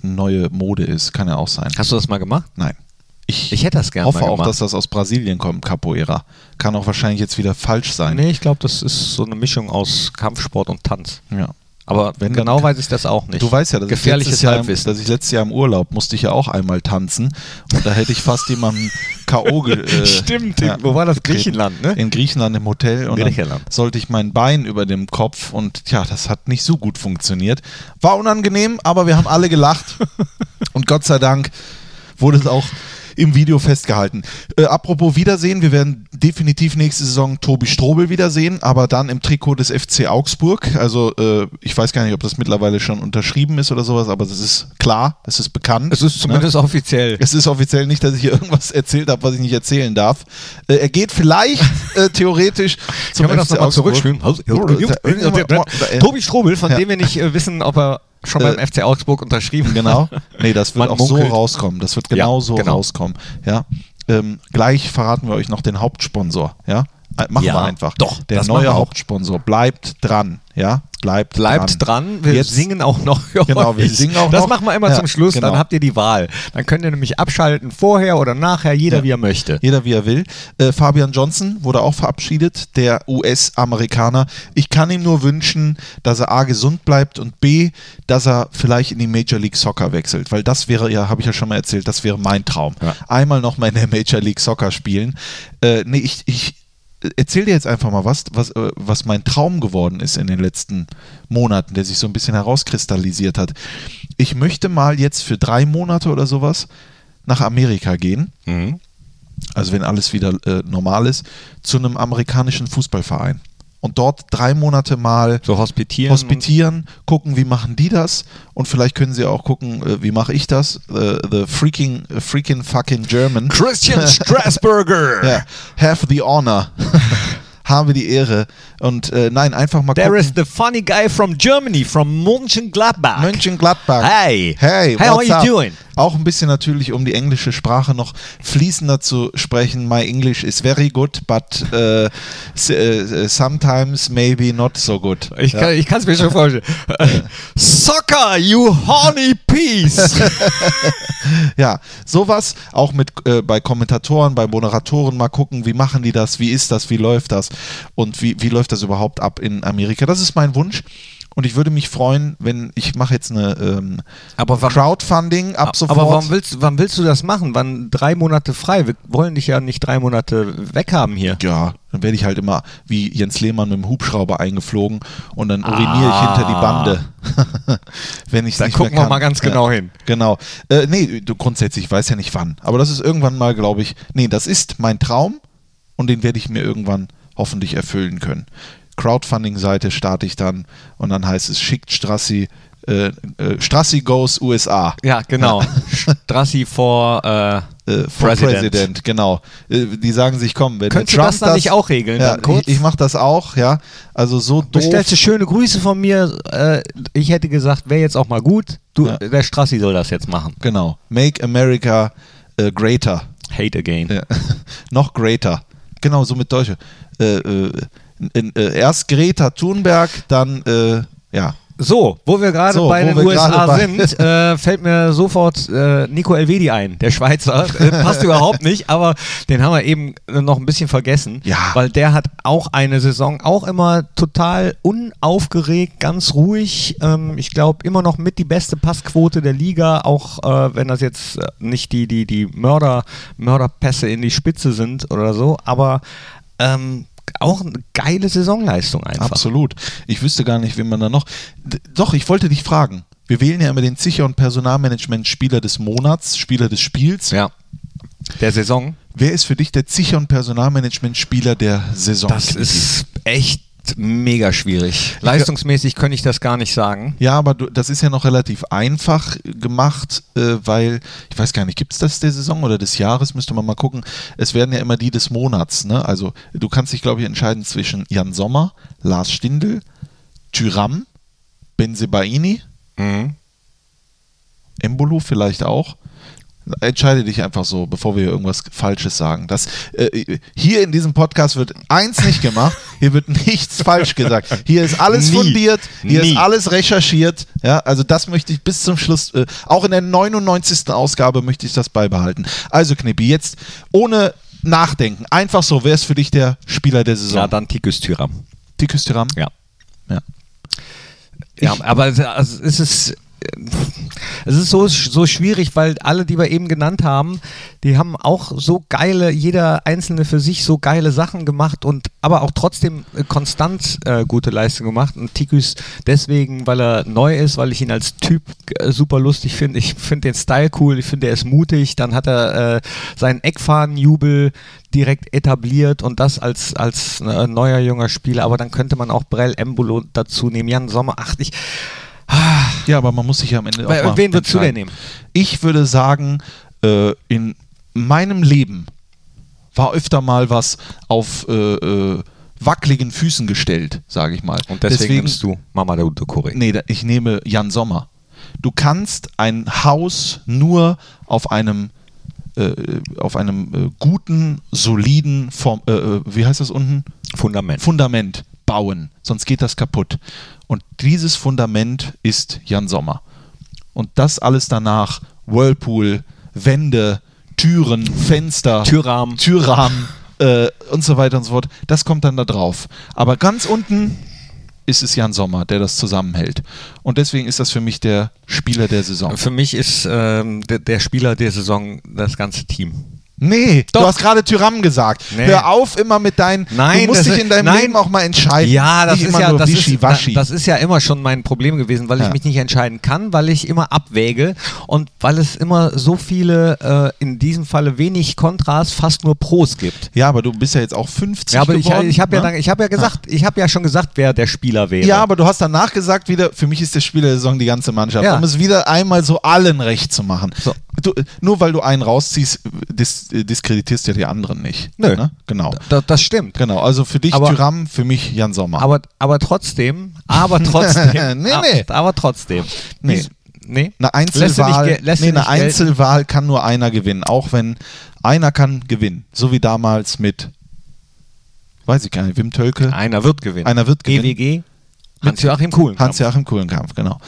neue Mode ist. Kann ja auch sein. Hast du das mal gemacht? Nein. Ich, Ich hätte das gerne hoffe auch, dass das aus Brasilien kommt, Capoeira. Kann auch wahrscheinlich jetzt wieder falsch sein. Nee, ich glaube, das ist so eine Mischung aus Kampfsport und Tanz. Ja. Aber Wenn genau weiß ich das auch nicht. Du weißt ja, dass ich, gefährliches letztes Jahr, dass ich letztes Jahr im Urlaub musste ich ja auch einmal tanzen und da hätte ich fast jemanden K.O. ge- äh, Stimmt, ja, wo war das? Griechenland, ne? In Griechenland im Hotel und Griechenland. sollte ich mein Bein über dem Kopf und tja, das hat nicht so gut funktioniert. War unangenehm, aber wir haben alle gelacht und Gott sei Dank wurde es auch im Video festgehalten. Äh, apropos Wiedersehen, wir werden definitiv nächste Saison Tobi Strobel wiedersehen, aber dann im Trikot des FC Augsburg. Also äh, ich weiß gar nicht, ob das mittlerweile schon unterschrieben ist oder sowas, aber es ist klar, es ist bekannt. es ist zumindest offiziell. Es ist offiziell nicht, dass ich hier irgendwas erzählt habe, was ich nicht erzählen darf. Äh, er geht vielleicht äh, theoretisch zum Können wir das FC nochmal Augsburg. zurückspielen? Tobi Strobel, von Ja. dem wir nicht äh, wissen, ob er schon Äh, beim FC Augsburg unterschrieben Genau. Nee, das wird Man auch so munkelt. rauskommen. Das wird genau Ja, so genau. rauskommen. Ja. Ähm, gleich verraten wir euch noch den Hauptsponsor. Ja. Äh, Machen Ja, wir einfach. doch, Der neue. Hauptsponsor bleibt dran. Ja. Bleibt, Bleibt dran, wir Jetzt- singen auch noch. für Genau, wir singen auch das noch. machen wir immer Ja, zum Schluss, genau. dann habt ihr die Wahl. Dann könnt ihr nämlich abschalten, vorher oder nachher, jeder Ja. wie er möchte. Jeder wie er will. Äh, Fabian Johnson wurde auch verabschiedet, der US-Amerikaner. Ich kann ihm nur wünschen, dass er A gesund bleibt und B, dass er vielleicht in die Major League Soccer wechselt, weil das wäre ja, habe ich ja schon mal erzählt, das wäre mein Traum. Ja. Einmal nochmal in der Major League Soccer spielen. Äh, nee, ich, ich erzähl dir jetzt einfach mal was, was, äh, was mein Traum geworden ist in den letzten Monaten, der sich so ein bisschen herauskristallisiert hat. Ich möchte mal jetzt für drei Monate oder sowas nach Amerika gehen Mhm. also wenn alles wieder äh, normal ist, zu einem amerikanischen Fußballverein. Und dort drei Monate mal So hospitieren. hospitieren, gucken, wie machen die das und vielleicht können sie auch gucken, äh, wie mache ich das. Äh, the freaking, freaking fucking German. Christian Strasburger. Ja, have the honor. Habe die Ehre. Und äh, nein, einfach mal There gucken. is the funny guy from Germany, from Mönchengladbach. Mönchengladbach. Hey. Hey, Hey, how are you up? doing? Auch ein bisschen natürlich, um die englische Sprache noch fließender zu sprechen. My English is very good, but äh, sometimes maybe not so good. Ich kann ich es mir schon vorstellen. Soccer, you horny piece. Ja, sowas auch mit äh, bei Kommentatoren, bei Moderatoren mal gucken, wie machen die das, wie ist das, wie läuft das und wie, wie läuft das überhaupt ab in Amerika. Das ist mein Wunsch. Und ich würde mich freuen, wenn ich mache jetzt eine ähm, Aber wann- Crowdfunding ab sofort. Aber warum willst, wann willst du das machen? Wann drei Monate frei? Wir wollen dich ja nicht drei Monate weghaben hier. ja, dann werde ich halt immer wie Jens Lehmann mit dem Hubschrauber eingeflogen und dann uriniere ich hinter die Bande. Wenn ich Da nicht gucken wir mal ganz genau hin. Genau. Äh, nee, du grundsätzlich ich weiß ja nicht wann. Aber das ist irgendwann mal, glaube ich, nee, das ist mein Traum und den werde ich mir irgendwann hoffentlich erfüllen können. Crowdfunding-Seite starte ich dann und dann heißt es schickt Strassi, äh, äh, Strassi goes USA. Ja, genau. Strassi vor äh, Äh, for President. President. genau. Äh, die sagen sich, komm, wenn Könntest der du Trump das dann nicht auch regeln, Ja, ich, ich mache das auch, ja. Also so doof. Bestellst du schöne Grüße von mir. Äh, ich hätte gesagt, wäre jetzt auch mal gut. Du, Ja. Der Strassi soll das jetzt machen. Genau. Make America äh, greater. Hate again. Ja. Noch greater. Genau, so mit Deutsche. Äh, äh, in, äh, erst Greta Thunberg, dann, äh, ja. So, wo wir gerade So, bei den USA bei- sind, äh, fällt mir sofort äh, Nico Elvedi ein, der Schweizer. Äh, passt überhaupt nicht, aber den haben wir eben äh, noch ein bisschen vergessen, Ja. weil der hat auch eine Saison auch immer total unaufgeregt, ganz ruhig. Ähm, ich glaube immer noch mit die beste Passquote der Liga, auch äh, wenn das jetzt nicht die, die, die Mörder, Mörderpässe in die Spitze sind oder so, aber ähm, auch eine geile Saisonleistung einfach. Absolut. Ich wüsste gar nicht, wen man da noch. Doch, ich wollte dich fragen. Wir wählen ja immer den Sicher- und Personalmanagement-Spieler des Monats, Spieler des Spiels. Ja. Der Saison. Wer ist für dich der Sicher- und Personalmanagement-Spieler der Saison? Das ist echt mega schwierig. Leistungsmäßig könnte ich das gar nicht sagen. Ja, aber du, das ist ja noch relativ einfach gemacht, äh, weil, ich weiß gar nicht, gibt es das der Saison oder des Jahres? Müsste man mal gucken. Es werden ja immer die des Monats. Ne? Also du kannst dich, glaube ich, entscheiden zwischen Jan Sommer, Lars Stindl, Tyram, Benzebaini, Mhm. Embolo vielleicht auch. Entscheide dich einfach so, bevor wir irgendwas Falsches sagen. Das, äh, hier in diesem Podcast wird eins nicht gemacht, hier wird nichts falsch gesagt. Hier ist alles Nie. fundiert, hier Nie. ist alles recherchiert. Ja, also das möchte ich bis zum Schluss, äh, auch in der 99. Ausgabe möchte ich das beibehalten. Also Knippi, jetzt ohne Nachdenken, einfach so, wer ist für dich der Spieler der Saison? Ja, dann Tikus Tyram. Tikus Thuram? Ja. Ja. Ja, aber es- also es ist. Es ist so, so schwierig, weil alle, die wir eben genannt haben, die haben auch so geile, jeder einzelne für sich so geile Sachen gemacht und aber auch trotzdem äh, konstant äh, gute Leistung gemacht. Und Tikus deswegen, weil er neu ist, weil ich ihn als Typ äh, super lustig finde. Ich finde den Style cool, ich finde er ist mutig. Dann hat er äh, seinen Eckfahnenjubel direkt etabliert und das als, als äh, neuer junger Spieler. Aber dann könnte man auch Brell Embolo dazu nehmen. Jan Sommer, ach, ich, Ja, aber man muss sich ja am Ende auch Wer- mal wen würdest du denn nehmen? Ich würde sagen, äh, in meinem Leben war öfter mal was auf äh, äh, wackeligen Füßen gestellt, sage ich mal. Und deswegen, nimmst du Mamadou Ducouré. Nee, da- ich nehme Jan Sommer. Du kannst ein Haus nur auf einem äh, auf einem äh, guten, soliden, Form, wie heißt das unten? Fundament. Fundament bauen, sonst geht das kaputt. Und dieses Fundament ist Jan Sommer. Und das alles danach, Whirlpool, Wände, Türen, Fenster, Türrahmen. Türrahmen äh, und so weiter und so fort, das kommt dann da drauf. Aber ganz unten ist es Jan Sommer, der das zusammenhält. Und deswegen ist das für mich der Spieler der Saison. Für mich ist ähm, der, der Spieler der Saison das ganze Team. Nee, Doch. du hast gerade Tyram gesagt. Nee. Hör auf immer mit deinen. Nein, du musst dich in deinem nein. Leben auch mal entscheiden. Ja, das Nicht ist immer ja, das ist, Wischiwaschi. das ist ja immer schon mein Problem gewesen, weil Ja. ich mich nicht entscheiden kann, weil ich immer abwäge und weil es immer so viele, äh, in diesem Falle wenig Kontras, fast nur Pros gibt. Ja, aber du bist ja jetzt auch 50 Ja, aber ich, geworden. ich habe ja, ne? dann- ich hab ja gesagt, ich habe ja schon gesagt, wer der Spieler wäre. Ja, aber du hast danach gesagt wieder, für mich ist der Spieler der Saison die ganze Mannschaft. Ja. Um es wieder einmal so allen recht zu machen. So. Du, nur weil du einen rausziehst, dis, diskreditierst du ja die anderen nicht. Nö. Ne? Genau. Da, das stimmt. Genau, also für dich Aber- Tyram, für mich Jan Sommer. Aber, aber trotzdem, aber trotzdem. Nee, nee. Aber trotzdem. Nee. Nee. eine nicht Einzelwahl, du nee, eine nicht? Einzelwahl kann nur einer gewinnen, auch wenn einer kann gewinnen. So wie damals mit, weiß ich gar nicht, Wim Tölke. Einer wird gewinnen. Einer wird gewinnen. GWG, Hans-Joachim Kuhlen. Hans-Joachim Kuhlenkampf, genau.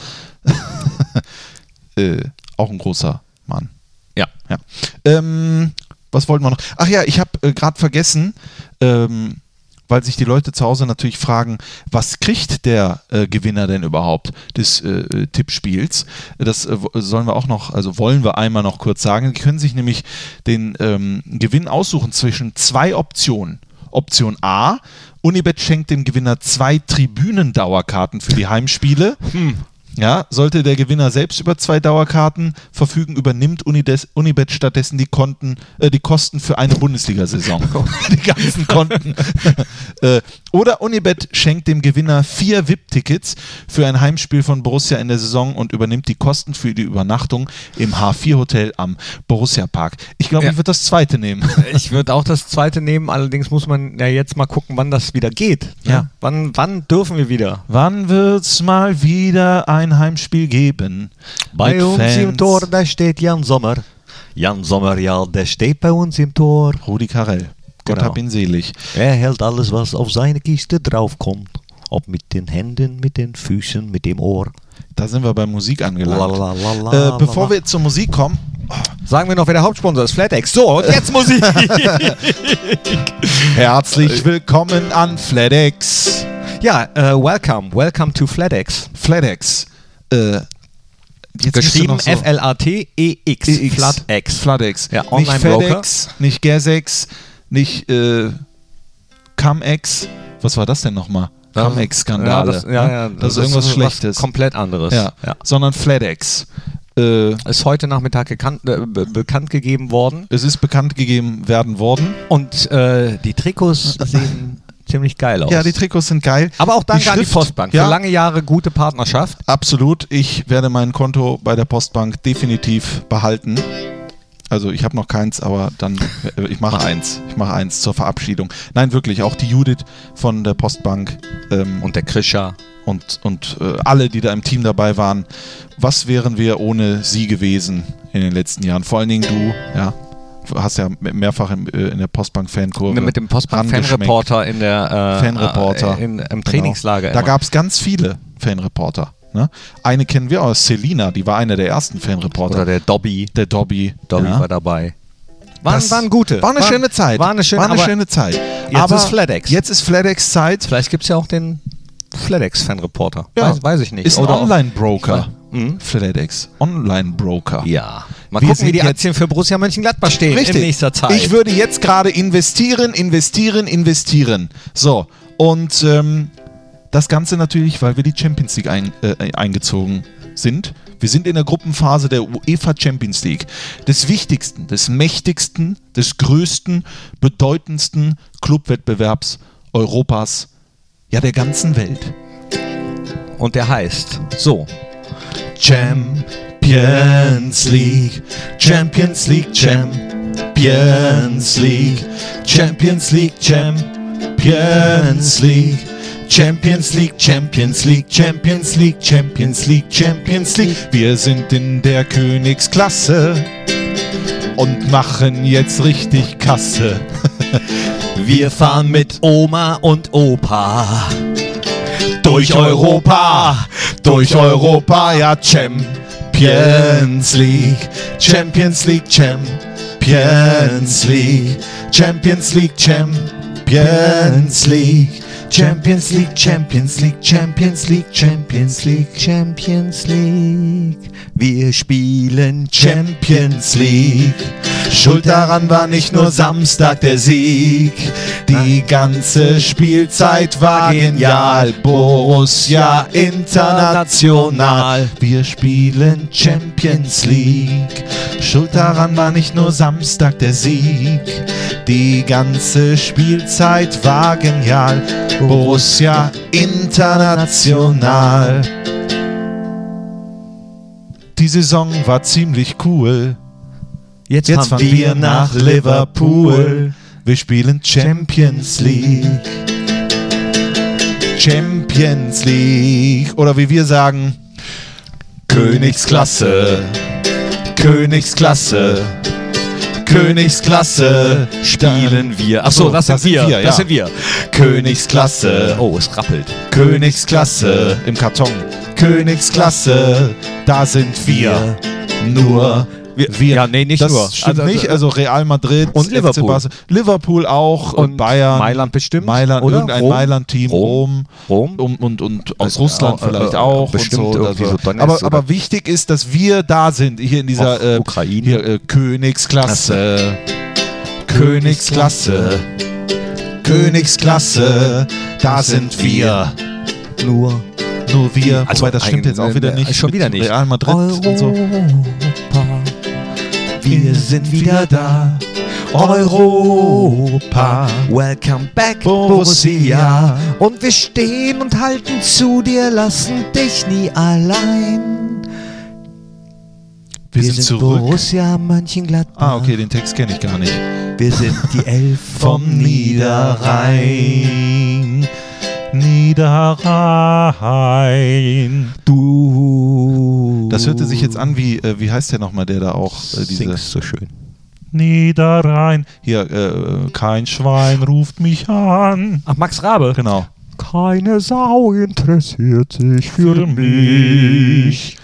äh, auch ein großer Mann. Ja. Ja. Ähm, was wollten wir noch? Ach ja, ich habe äh, gerade vergessen, ähm, weil sich die Leute zu Hause natürlich fragen, was kriegt der äh, Gewinner denn überhaupt des äh, äh, Tippspiels? Das äh, sollen wir auch noch, also wollen wir einmal noch kurz sagen. Die können sich nämlich den ähm, Gewinn aussuchen zwischen zwei Optionen. Option A, Unibet schenkt dem Gewinner zwei Tribünendauerkarten für die Heimspiele. Ja, sollte der Gewinner selbst über zwei Dauerkarten verfügen, übernimmt Unides, Unibet stattdessen die, Konten, äh, die Kosten für eine Bundesliga-Saison. die ganzen Konten. äh, oder Unibet schenkt dem Gewinner vier VIP-Tickets für ein Heimspiel von Borussia in der Saison und übernimmt die Kosten für die Übernachtung im H4-Hotel am Borussia-Park. Ich glaube, Ja. ich würde das zweite nehmen. Ich würde auch das zweite nehmen, allerdings muss man ja jetzt mal gucken, wann das wieder geht. ne? Ja. Wann, wann dürfen wir wieder? Wann wird's mal wieder ein Heimspiel geben? Bei mit uns im Fans? Tor, da steht Jan Sommer. Jan Sommer, ja, der steht bei uns im Tor. Rudi Carell. Gott Genau. hab ihn selig. Er hält alles, was auf seine Kiste draufkommt. Ob mit den Händen, mit den Füßen, mit dem Ohr. Da sind wir bei Musik angelangt. Äh, bevor wir zur Musik kommen, Sagen wir noch, wer der Hauptsponsor ist. FlatEx. So, und jetzt Musik. herzlich willkommen an FedEx. ja, äh, welcome. Welcome to FlatEx. FedEx. Äh, jetzt Geschrieben so- F-L-A-T-E-X. EX. FlatEx. FlatEx. Ja, nicht Online-Broker. FedEx, nicht Gersex, nicht äh, Cum-Ex, was war das denn nochmal? Ja, Cum-Ex-Skandale. das, ja, ja, ne? das, ist irgendwas was Schlechtes. komplett anderes. ja. Ja. Sondern FedEx. Äh, Ist heute Nachmittag gekannt, äh, be bekannt gegeben worden. es ist bekannt gegeben werden worden. Und äh, die Trikots sehen ziemlich geil aus. Ja, die Trikots sind geil. Aber auch danke an die Schrift, Postbank. Ja, Für lange Jahre gute Partnerschaft. Absolut. Ich werde mein Konto bei der Postbank definitiv behalten. Also ich habe noch keins, aber dann äh, ich mache eins. Ich mache eins zur Verabschiedung. Nein, wirklich. Auch die Judith von der Postbank ähm, Und der Krischer. und, und äh, alle, die da im Team dabei waren. Was wären wir ohne sie gewesen in den letzten Jahren? Vor allen Dingen du, ja. Du hast ja mehrfach im, äh, in der Postbank-Fankurve. Mit dem. Postbank-Fanreporter in der äh, Fanreporter. Äh, in, im Genau. Trainingslager. Da immer. gab es ganz viele Fanreporter. Ne? Eine kennen wir aus, Selina, die war einer der ersten Fanreporter. Oder der Dobby. der Dobby. Dobby ja. war dabei. Waren, waren gute. War eine Waren- schöne Zeit. War eine schöne, war eine schöne Zeit. jetzt aber ist FedEx. Jetzt ist FedEx Zeit. Vielleicht gibt es ja auch den FedEx-Fanreporter. Ja. Weiß, weiß ich nicht. Ist ein Online-Broker. Mhm. FedEx. Online-Broker. Ja. Mal Wir gucken, wie die Aktien für Borussia Mönchengladbach stehen Richtig. in nächster Zeit. Ich würde jetzt gerade investieren, investieren, investieren. So, und ähm, das Ganze natürlich, weil wir die Champions League ein, äh, eingezogen sind. Wir sind in der Gruppenphase der UEFA Champions League. Des wichtigsten, des mächtigsten, des größten, bedeutendsten Clubwettbewerbs Europas, ja der ganzen Welt. Und der heißt so. Champions Champions League, Champions League, Champions League, Champions League, Champions League. Champions League, Champions League, Champions League, Champions League, Champions League. Wir sind in der Königsklasse und machen jetzt richtig Kasse. Wir fahren mit Oma und Opa durch Europa, durch Europa, ja Champions. League, Champions League, Champions League, Champions League, Champions League, Champions League, Champions League, Champions League, Champions League, Champions League. Wir spielen Champions League. Schuld daran war nicht nur Samstag der Sieg, die ganze Spielzeit war genial. Borussia international. Wir spielen Champions League. Schuld daran war nicht nur Samstag der Sieg, die ganze Spielzeit war genial. Borussia international. Die Saison war ziemlich cool. Jetzt, Jetzt fahren wir nach Liverpool. Wir spielen Champions League. Champions League. Oder wie wir sagen, Königsklasse. Königsklasse. Königsklasse. spielen wir. Ach Achso, so, das, sind wir. ja. Das sind wir. Königsklasse. Oh, es rappelt. Königsklasse im Karton. Königsklasse, da sind wir. Nur wir. Ja, nee, nicht das nur. Stimmt Also- nicht. Also Real Madrid Und Liverpool. Liverpool auch und, Und Bayern. Mailand bestimmt, Mailand, oder? irgendein Rom? Mailand-Team, Rom. Rom? Und, und, und aus Also, Russland äh, vielleicht äh, auch. bestimmt und so, irgendwie also. so aber, oder- aber wichtig ist, dass wir da sind, hier in dieser äh, Ukraine. Hier, äh, Königsklasse. Königsklasse. Königsklasse. Da sind wir. Nur. Nur wir, Also wobei das stimmt jetzt auch wieder äh, nicht. schon wieder nicht. Real Madrid und so. Wir sind wieder da. Europa. Welcome back, Borussia. Und wir stehen und halten zu dir, lassen dich nie allein. Wir, sind, zurück. Borussia Mönchengladbach. Ah, okay, den Text kenne ich gar nicht. Wir sind die Elf Vom Niederrhein. Niederrhein. Du. Das hörte sich jetzt an wie, äh, wie heißt der nochmal, der da auch äh, diese Singst so schön. Niederrhein. Hier, äh, kein Schwein ruft mich an. Ach, Max Rabe. Genau. Keine Sau interessiert sich für mich.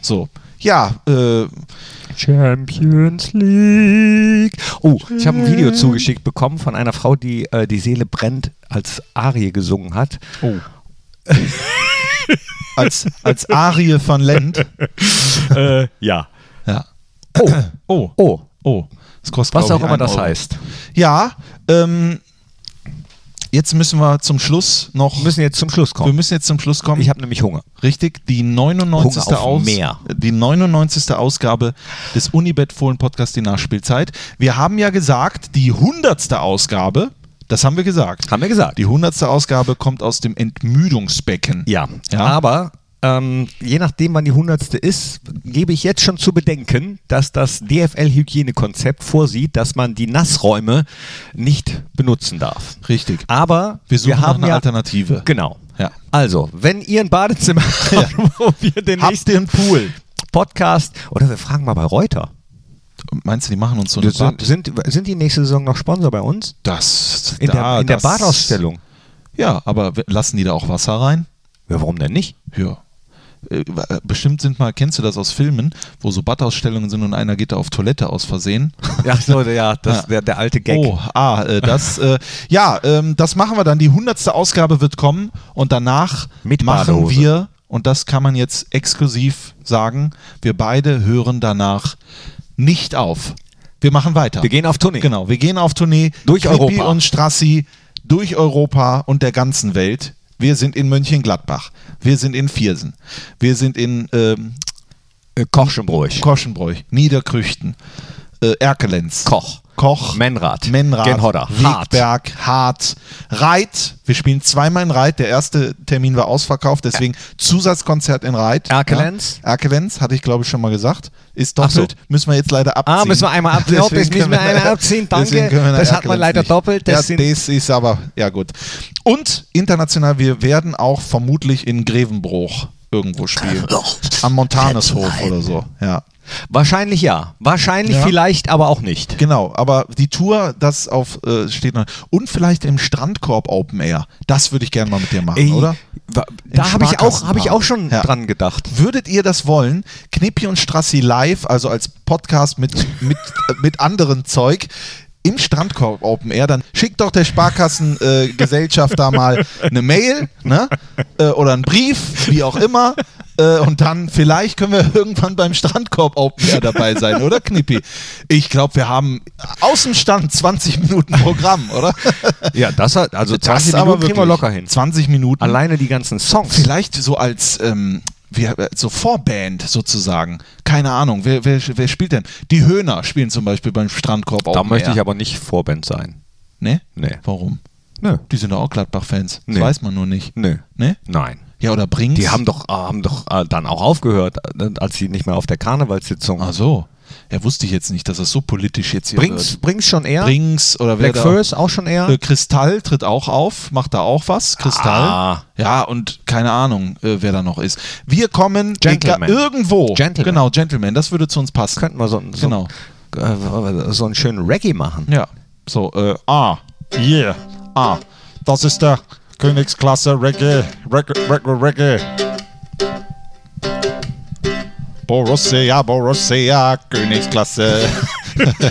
So. Ja, äh, Champions League. Oh, ich habe ein Video zugeschickt bekommen von einer Frau, die äh, Die Seele brennt als Arie gesungen hat. oh. als, als Arie von Lent. äh, ja. Ja. Oh, Oh, oh. oh. Das kostet, Was auch immer das Euro. heißt. Ja, ähm, Jetzt müssen wir zum Schluss noch. Wir müssen jetzt zum Schluss wir kommen. müssen jetzt zum Schluss kommen. Ich habe nämlich Hunger. Richtig, die 99. Hunger auf Aus mehr. die 99. Ausgabe des Unibet Fohlen Podcast die Nachspielzeit. Wir haben ja gesagt, die 100. Ausgabe, das haben wir gesagt. Haben wir gesagt. Die 100. Ausgabe kommt aus dem Entmüdungsbecken. Ja, Ja. aber ähm, je nachdem, wann die hundertste ist, gebe ich jetzt schon zu bedenken, dass das DFL-Hygienekonzept vorsieht, dass man die Nassräume nicht benutzen darf. Richtig. Aber Wir suchen nach haben einer ja, Alternative. Genau. Ja. Also, wenn ihr ein Badezimmer habt, wo wir den Habt nächsten einen Pool? Podcast oder wir fragen mal bei Reuter. Meinst du, die machen uns so eine Sind, sind, sind die nächste Saison noch Sponsor bei uns? Das, In, da, der, in der das- Badausstellung. Ja, aber lassen die da auch Wasser rein? Ja, warum denn nicht? Ja. Äh, Bestimmt sind mal, kennst du das aus Filmen, wo so Badausstellungen sind und einer geht da auf Toilette aus Versehen? Ja, so, ja, das, Ja. Der, der alte Gag. Oh, ah, äh, das, äh, ja, ähm, das machen wir dann. Die hundertste Ausgabe wird kommen und danach Mit machen Badehose. wir, und das kann man jetzt exklusiv sagen, wir beide hören danach nicht auf. Wir machen weiter. Wir gehen auf Tournee. Genau, wir gehen auf Tournee Durch Knippi Europa. und Strassi durch Europa und der ganzen Welt. Wir sind in Mönchengladbach, wir sind in Viersen, wir sind in ähm, Äh, Kochschenbräuch. Koschenbräuch, Niederkrüchten, äh, Erkelenz, Koch. Koch, Menrad. Menrad, Genhodder. Hart. Wegberg, Hart, Reit. Wir spielen zweimal in Reit. Der erste Termin war ausverkauft, deswegen Zusatzkonzert in Reit. Erkelenz. Ja. Erkelenz, hatte ich glaube ich schon mal gesagt. Ist Ach so. doppelt. Müssen wir jetzt leider abziehen. Ah, müssen wir einmal abziehen. Deswegen Das müssen wir einmal abziehen. Danke. Das hat man leider nicht. doppelt. Das ja, das ist aber, ja gut. Und international, wir werden auch vermutlich in Grevenbruch irgendwo spielen. Am Montaneshof oder so. Ja. Wahrscheinlich ja. Wahrscheinlich Ja. vielleicht, aber auch nicht. Genau, aber die Tour, das auf äh, steht noch. Und vielleicht im Strandkorb Open Air. Das würde ich gerne mal mit dir machen, Ey, oder? Da habe ich, auch, hab ich auch schon Ja. dran gedacht. Würdet ihr das wollen? Knippi und Strassi live, also als Podcast mit, mit, mit anderen Zeug. Im Strandkorb Open Air, dann schickt doch der Sparkassengesellschaft äh, da mal eine Mail ne? äh, oder einen Brief, wie auch immer. Äh, und dann vielleicht können wir irgendwann beim Strandkorb Open Air dabei sein, oder Knippi? Ich glaube, wir haben aus dem Stand 20 Minuten Programm, oder? Ja, das hat, also 20 Das Minuten kriegen wir locker hin. 20 Minuten. Alleine die ganzen Songs. Vielleicht so als ähm, wir, so Vorband sozusagen. Keine Ahnung, wer, wer, wer spielt denn? Die Höhner spielen zum Beispiel beim Strandkorb Da Open möchte Air. ich aber nicht Vorband sein. Ne? Nee. Warum? Nö. Die sind doch auch Gladbach-Fans. Das Nee. weiß man nur nicht. Nö. Ne? Nein. Ja, oder Brings? Die haben doch, äh, haben doch äh, dann auch aufgehört, äh, als sie nicht mehr auf der Karnevalssitzung. Ach so. Ja, wusste ich jetzt nicht, dass das so politisch jetzt hier Brings, wird. Brings schon eher. Brings oder wer Black. First auch schon eher. Äh, Kristall tritt auch auf, macht da auch was. Kristall. Ah. Ja, und keine Ahnung, äh, wer da noch ist. Wir kommen Gentleman. irgendwo. Gentleman. Genau, Gentleman, das würde zu uns passen. Könnten wir so, so, Genau. äh, so einen schönen Reggae machen. Ja, so, äh, ah, yeah, ah, das ist der Königsklasse Reggae, Reggae, Reggae, Reggae. Borussia, Borussia, Königsklasse.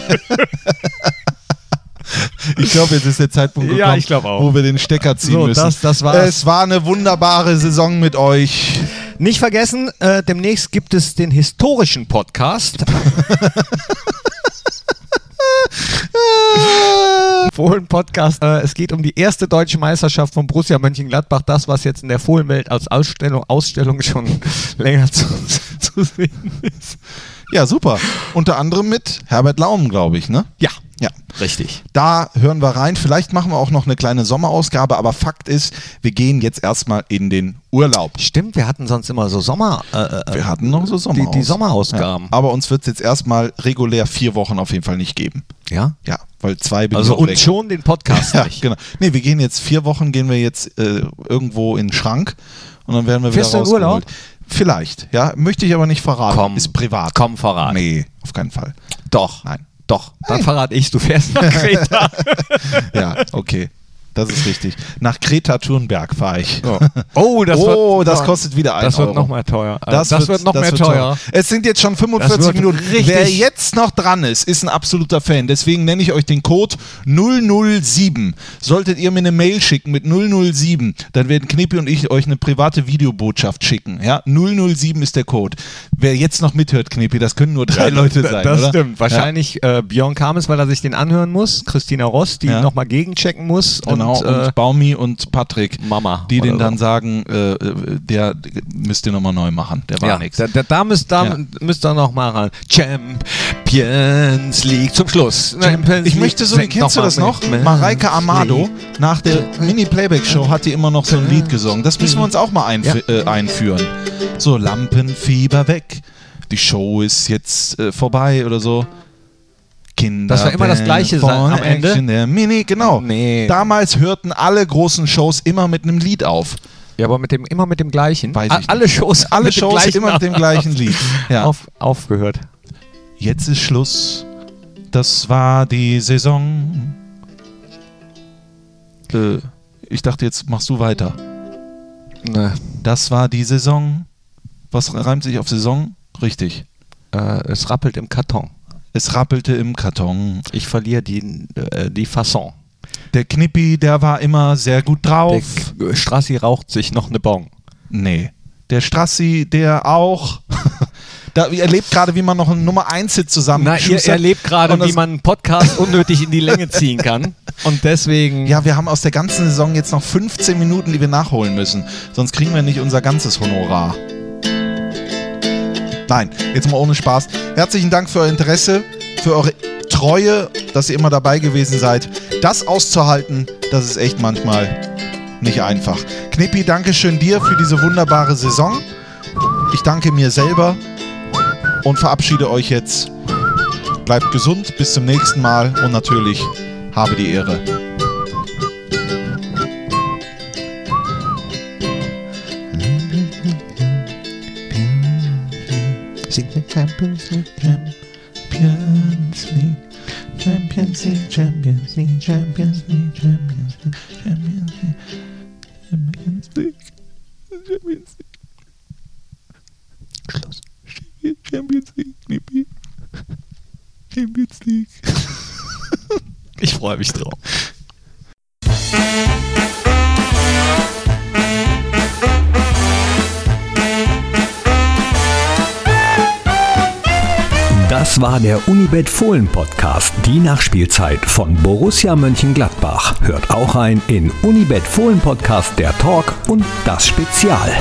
Ich glaube, jetzt ist der Zeitpunkt Ja, gekommen, auch. wo wir den Stecker ziehen So, müssen. das- das war's. Es war eine wunderbare Saison mit euch. Nicht vergessen, äh, demnächst gibt es den historischen Podcast. Fohlen-Podcast. Äh, es geht um die erste deutsche Meisterschaft von Borussia Mönchengladbach. Das, was jetzt in der Fohlenwelt als Ausstellung, Ausstellung schon länger zu, zu sehen ist. Ja, super. Unter anderem mit Herbert Laum, glaube ich, ne? Ja, Ja. richtig. Da hören wir rein. Vielleicht machen wir auch noch eine kleine Sommerausgabe, aber Fakt ist, wir gehen jetzt erstmal in den Urlaub. Stimmt, wir hatten sonst immer so Sommer. Äh, äh, Wir hatten noch so Sommer die, die Sommerausgaben. Ja, aber uns wird es jetzt erstmal regulär vier Wochen auf jeden Fall nicht geben. Ja. Ja, weil zwei bin Also und weg. schon den Podcast Ja, nicht. genau. Nee, wir gehen jetzt vier Wochen, gehen wir jetzt äh, irgendwo in den Schrank und dann werden wir Fährst wieder in Urlaub? Vielleicht, ja. Möchte ich aber nicht verraten. Komm. Ist privat. Komm, verrat. Nee, auf keinen Fall. Doch. Nein. Doch. Dann verrate ich, du fährst nach Kreta. Ja, okay. Das ist richtig. Nach Kreta Thunberg fahre ich. Oh, das oh, wird, das kostet wieder ein Das wird Euro. noch mal teuer. Das, wird, noch mehr teuer. Es sind jetzt schon 45 Das wird Minuten. richtig- Wer jetzt noch dran ist, ist ein absoluter Fan. Deswegen nenne ich euch den Code 007. Solltet ihr mir eine Mail schicken mit 007, dann werden Knippi und ich euch eine private Videobotschaft schicken. Ja, 007 ist der Code. Wer jetzt noch mithört, Knippi, das können nur drei Leute sein, Das oder? stimmt. Wahrscheinlich äh, Björn Kames, weil er sich den anhören muss. Christina Ross, die Ja. nochmal gegenchecken muss. Und Genau, und, äh, Baumi und Patrick, Mama die den dann so. sagen, äh, äh, der müsst ihr nochmal neu machen, der war ja, nix. Da, da, da müsst, da Ja. müsst ihr noch mal ran. Champions League zum Schluss. Champions Ich League. möchte so, kennst du mal das noch? Mareike Amado, nach der Mini-Playback-Show hat die immer noch so ein Lied gesungen. Das müssen wir uns auch mal einf äh, einführen. So, Lampenfieber weg. Die Show ist jetzt äh, vorbei oder so. Kinder. Das war immer das Gleiche am Ende? Action, der Mini, genau. Nee. Damals hörten alle großen Shows immer mit einem Lied auf. Ja, aber mit dem, immer mit dem gleichen. Weiß ich Alle Shows, Alle Shows gleichen immer mit dem gleichen Lied. Ja. Auf, aufgehört. Jetzt ist Schluss. Das war die Saison. Äh, ich dachte, jetzt machst du weiter. Ne, Das war die Saison. Was reimt sich auf Saison? Richtig. äh, es rappelt im Karton. Es rappelte im Karton. Ich verliere die, äh, die Fasson. Der Knippi, der war immer sehr gut Der drauf. K- Strassi raucht sich noch eine Bon. nee. Der Strassi, der auch. da, er erlebt gerade, wie man noch einen Nummer 1 Hit zusammen Na, ihr erlebt gerade, wie man einen Podcast unnötig in die Länge ziehen kann. Und deswegen. Ja, wir haben aus der ganzen Saison jetzt noch 15 Minuten, die wir nachholen müssen. Sonst kriegen wir nicht unser ganzes Honorar. Nein, jetzt mal ohne Spaß. Herzlichen Dank für euer Interesse, für eure Treue, dass ihr immer dabei gewesen seid. Das auszuhalten, das ist echt manchmal nicht einfach. Knippi, danke schön dir für diese wunderbare Saison. Ich danke mir selber und verabschiede euch jetzt. Bleibt gesund, bis zum nächsten Mal und natürlich habe die Ehre. Champions League, Champions League, Champions League. Champions League, Champions League, Champions League, Champions League, Champions League, Champions League, Champions League. Schluss. Champions League, Knippi. Champions League. Ich freue mich drauf. Das war der Unibet Fohlen Podcast, die Nachspielzeit von Borussia Mönchengladbach. Hört auch ein in Unibet Fohlen Podcast der Talk und das Spezial.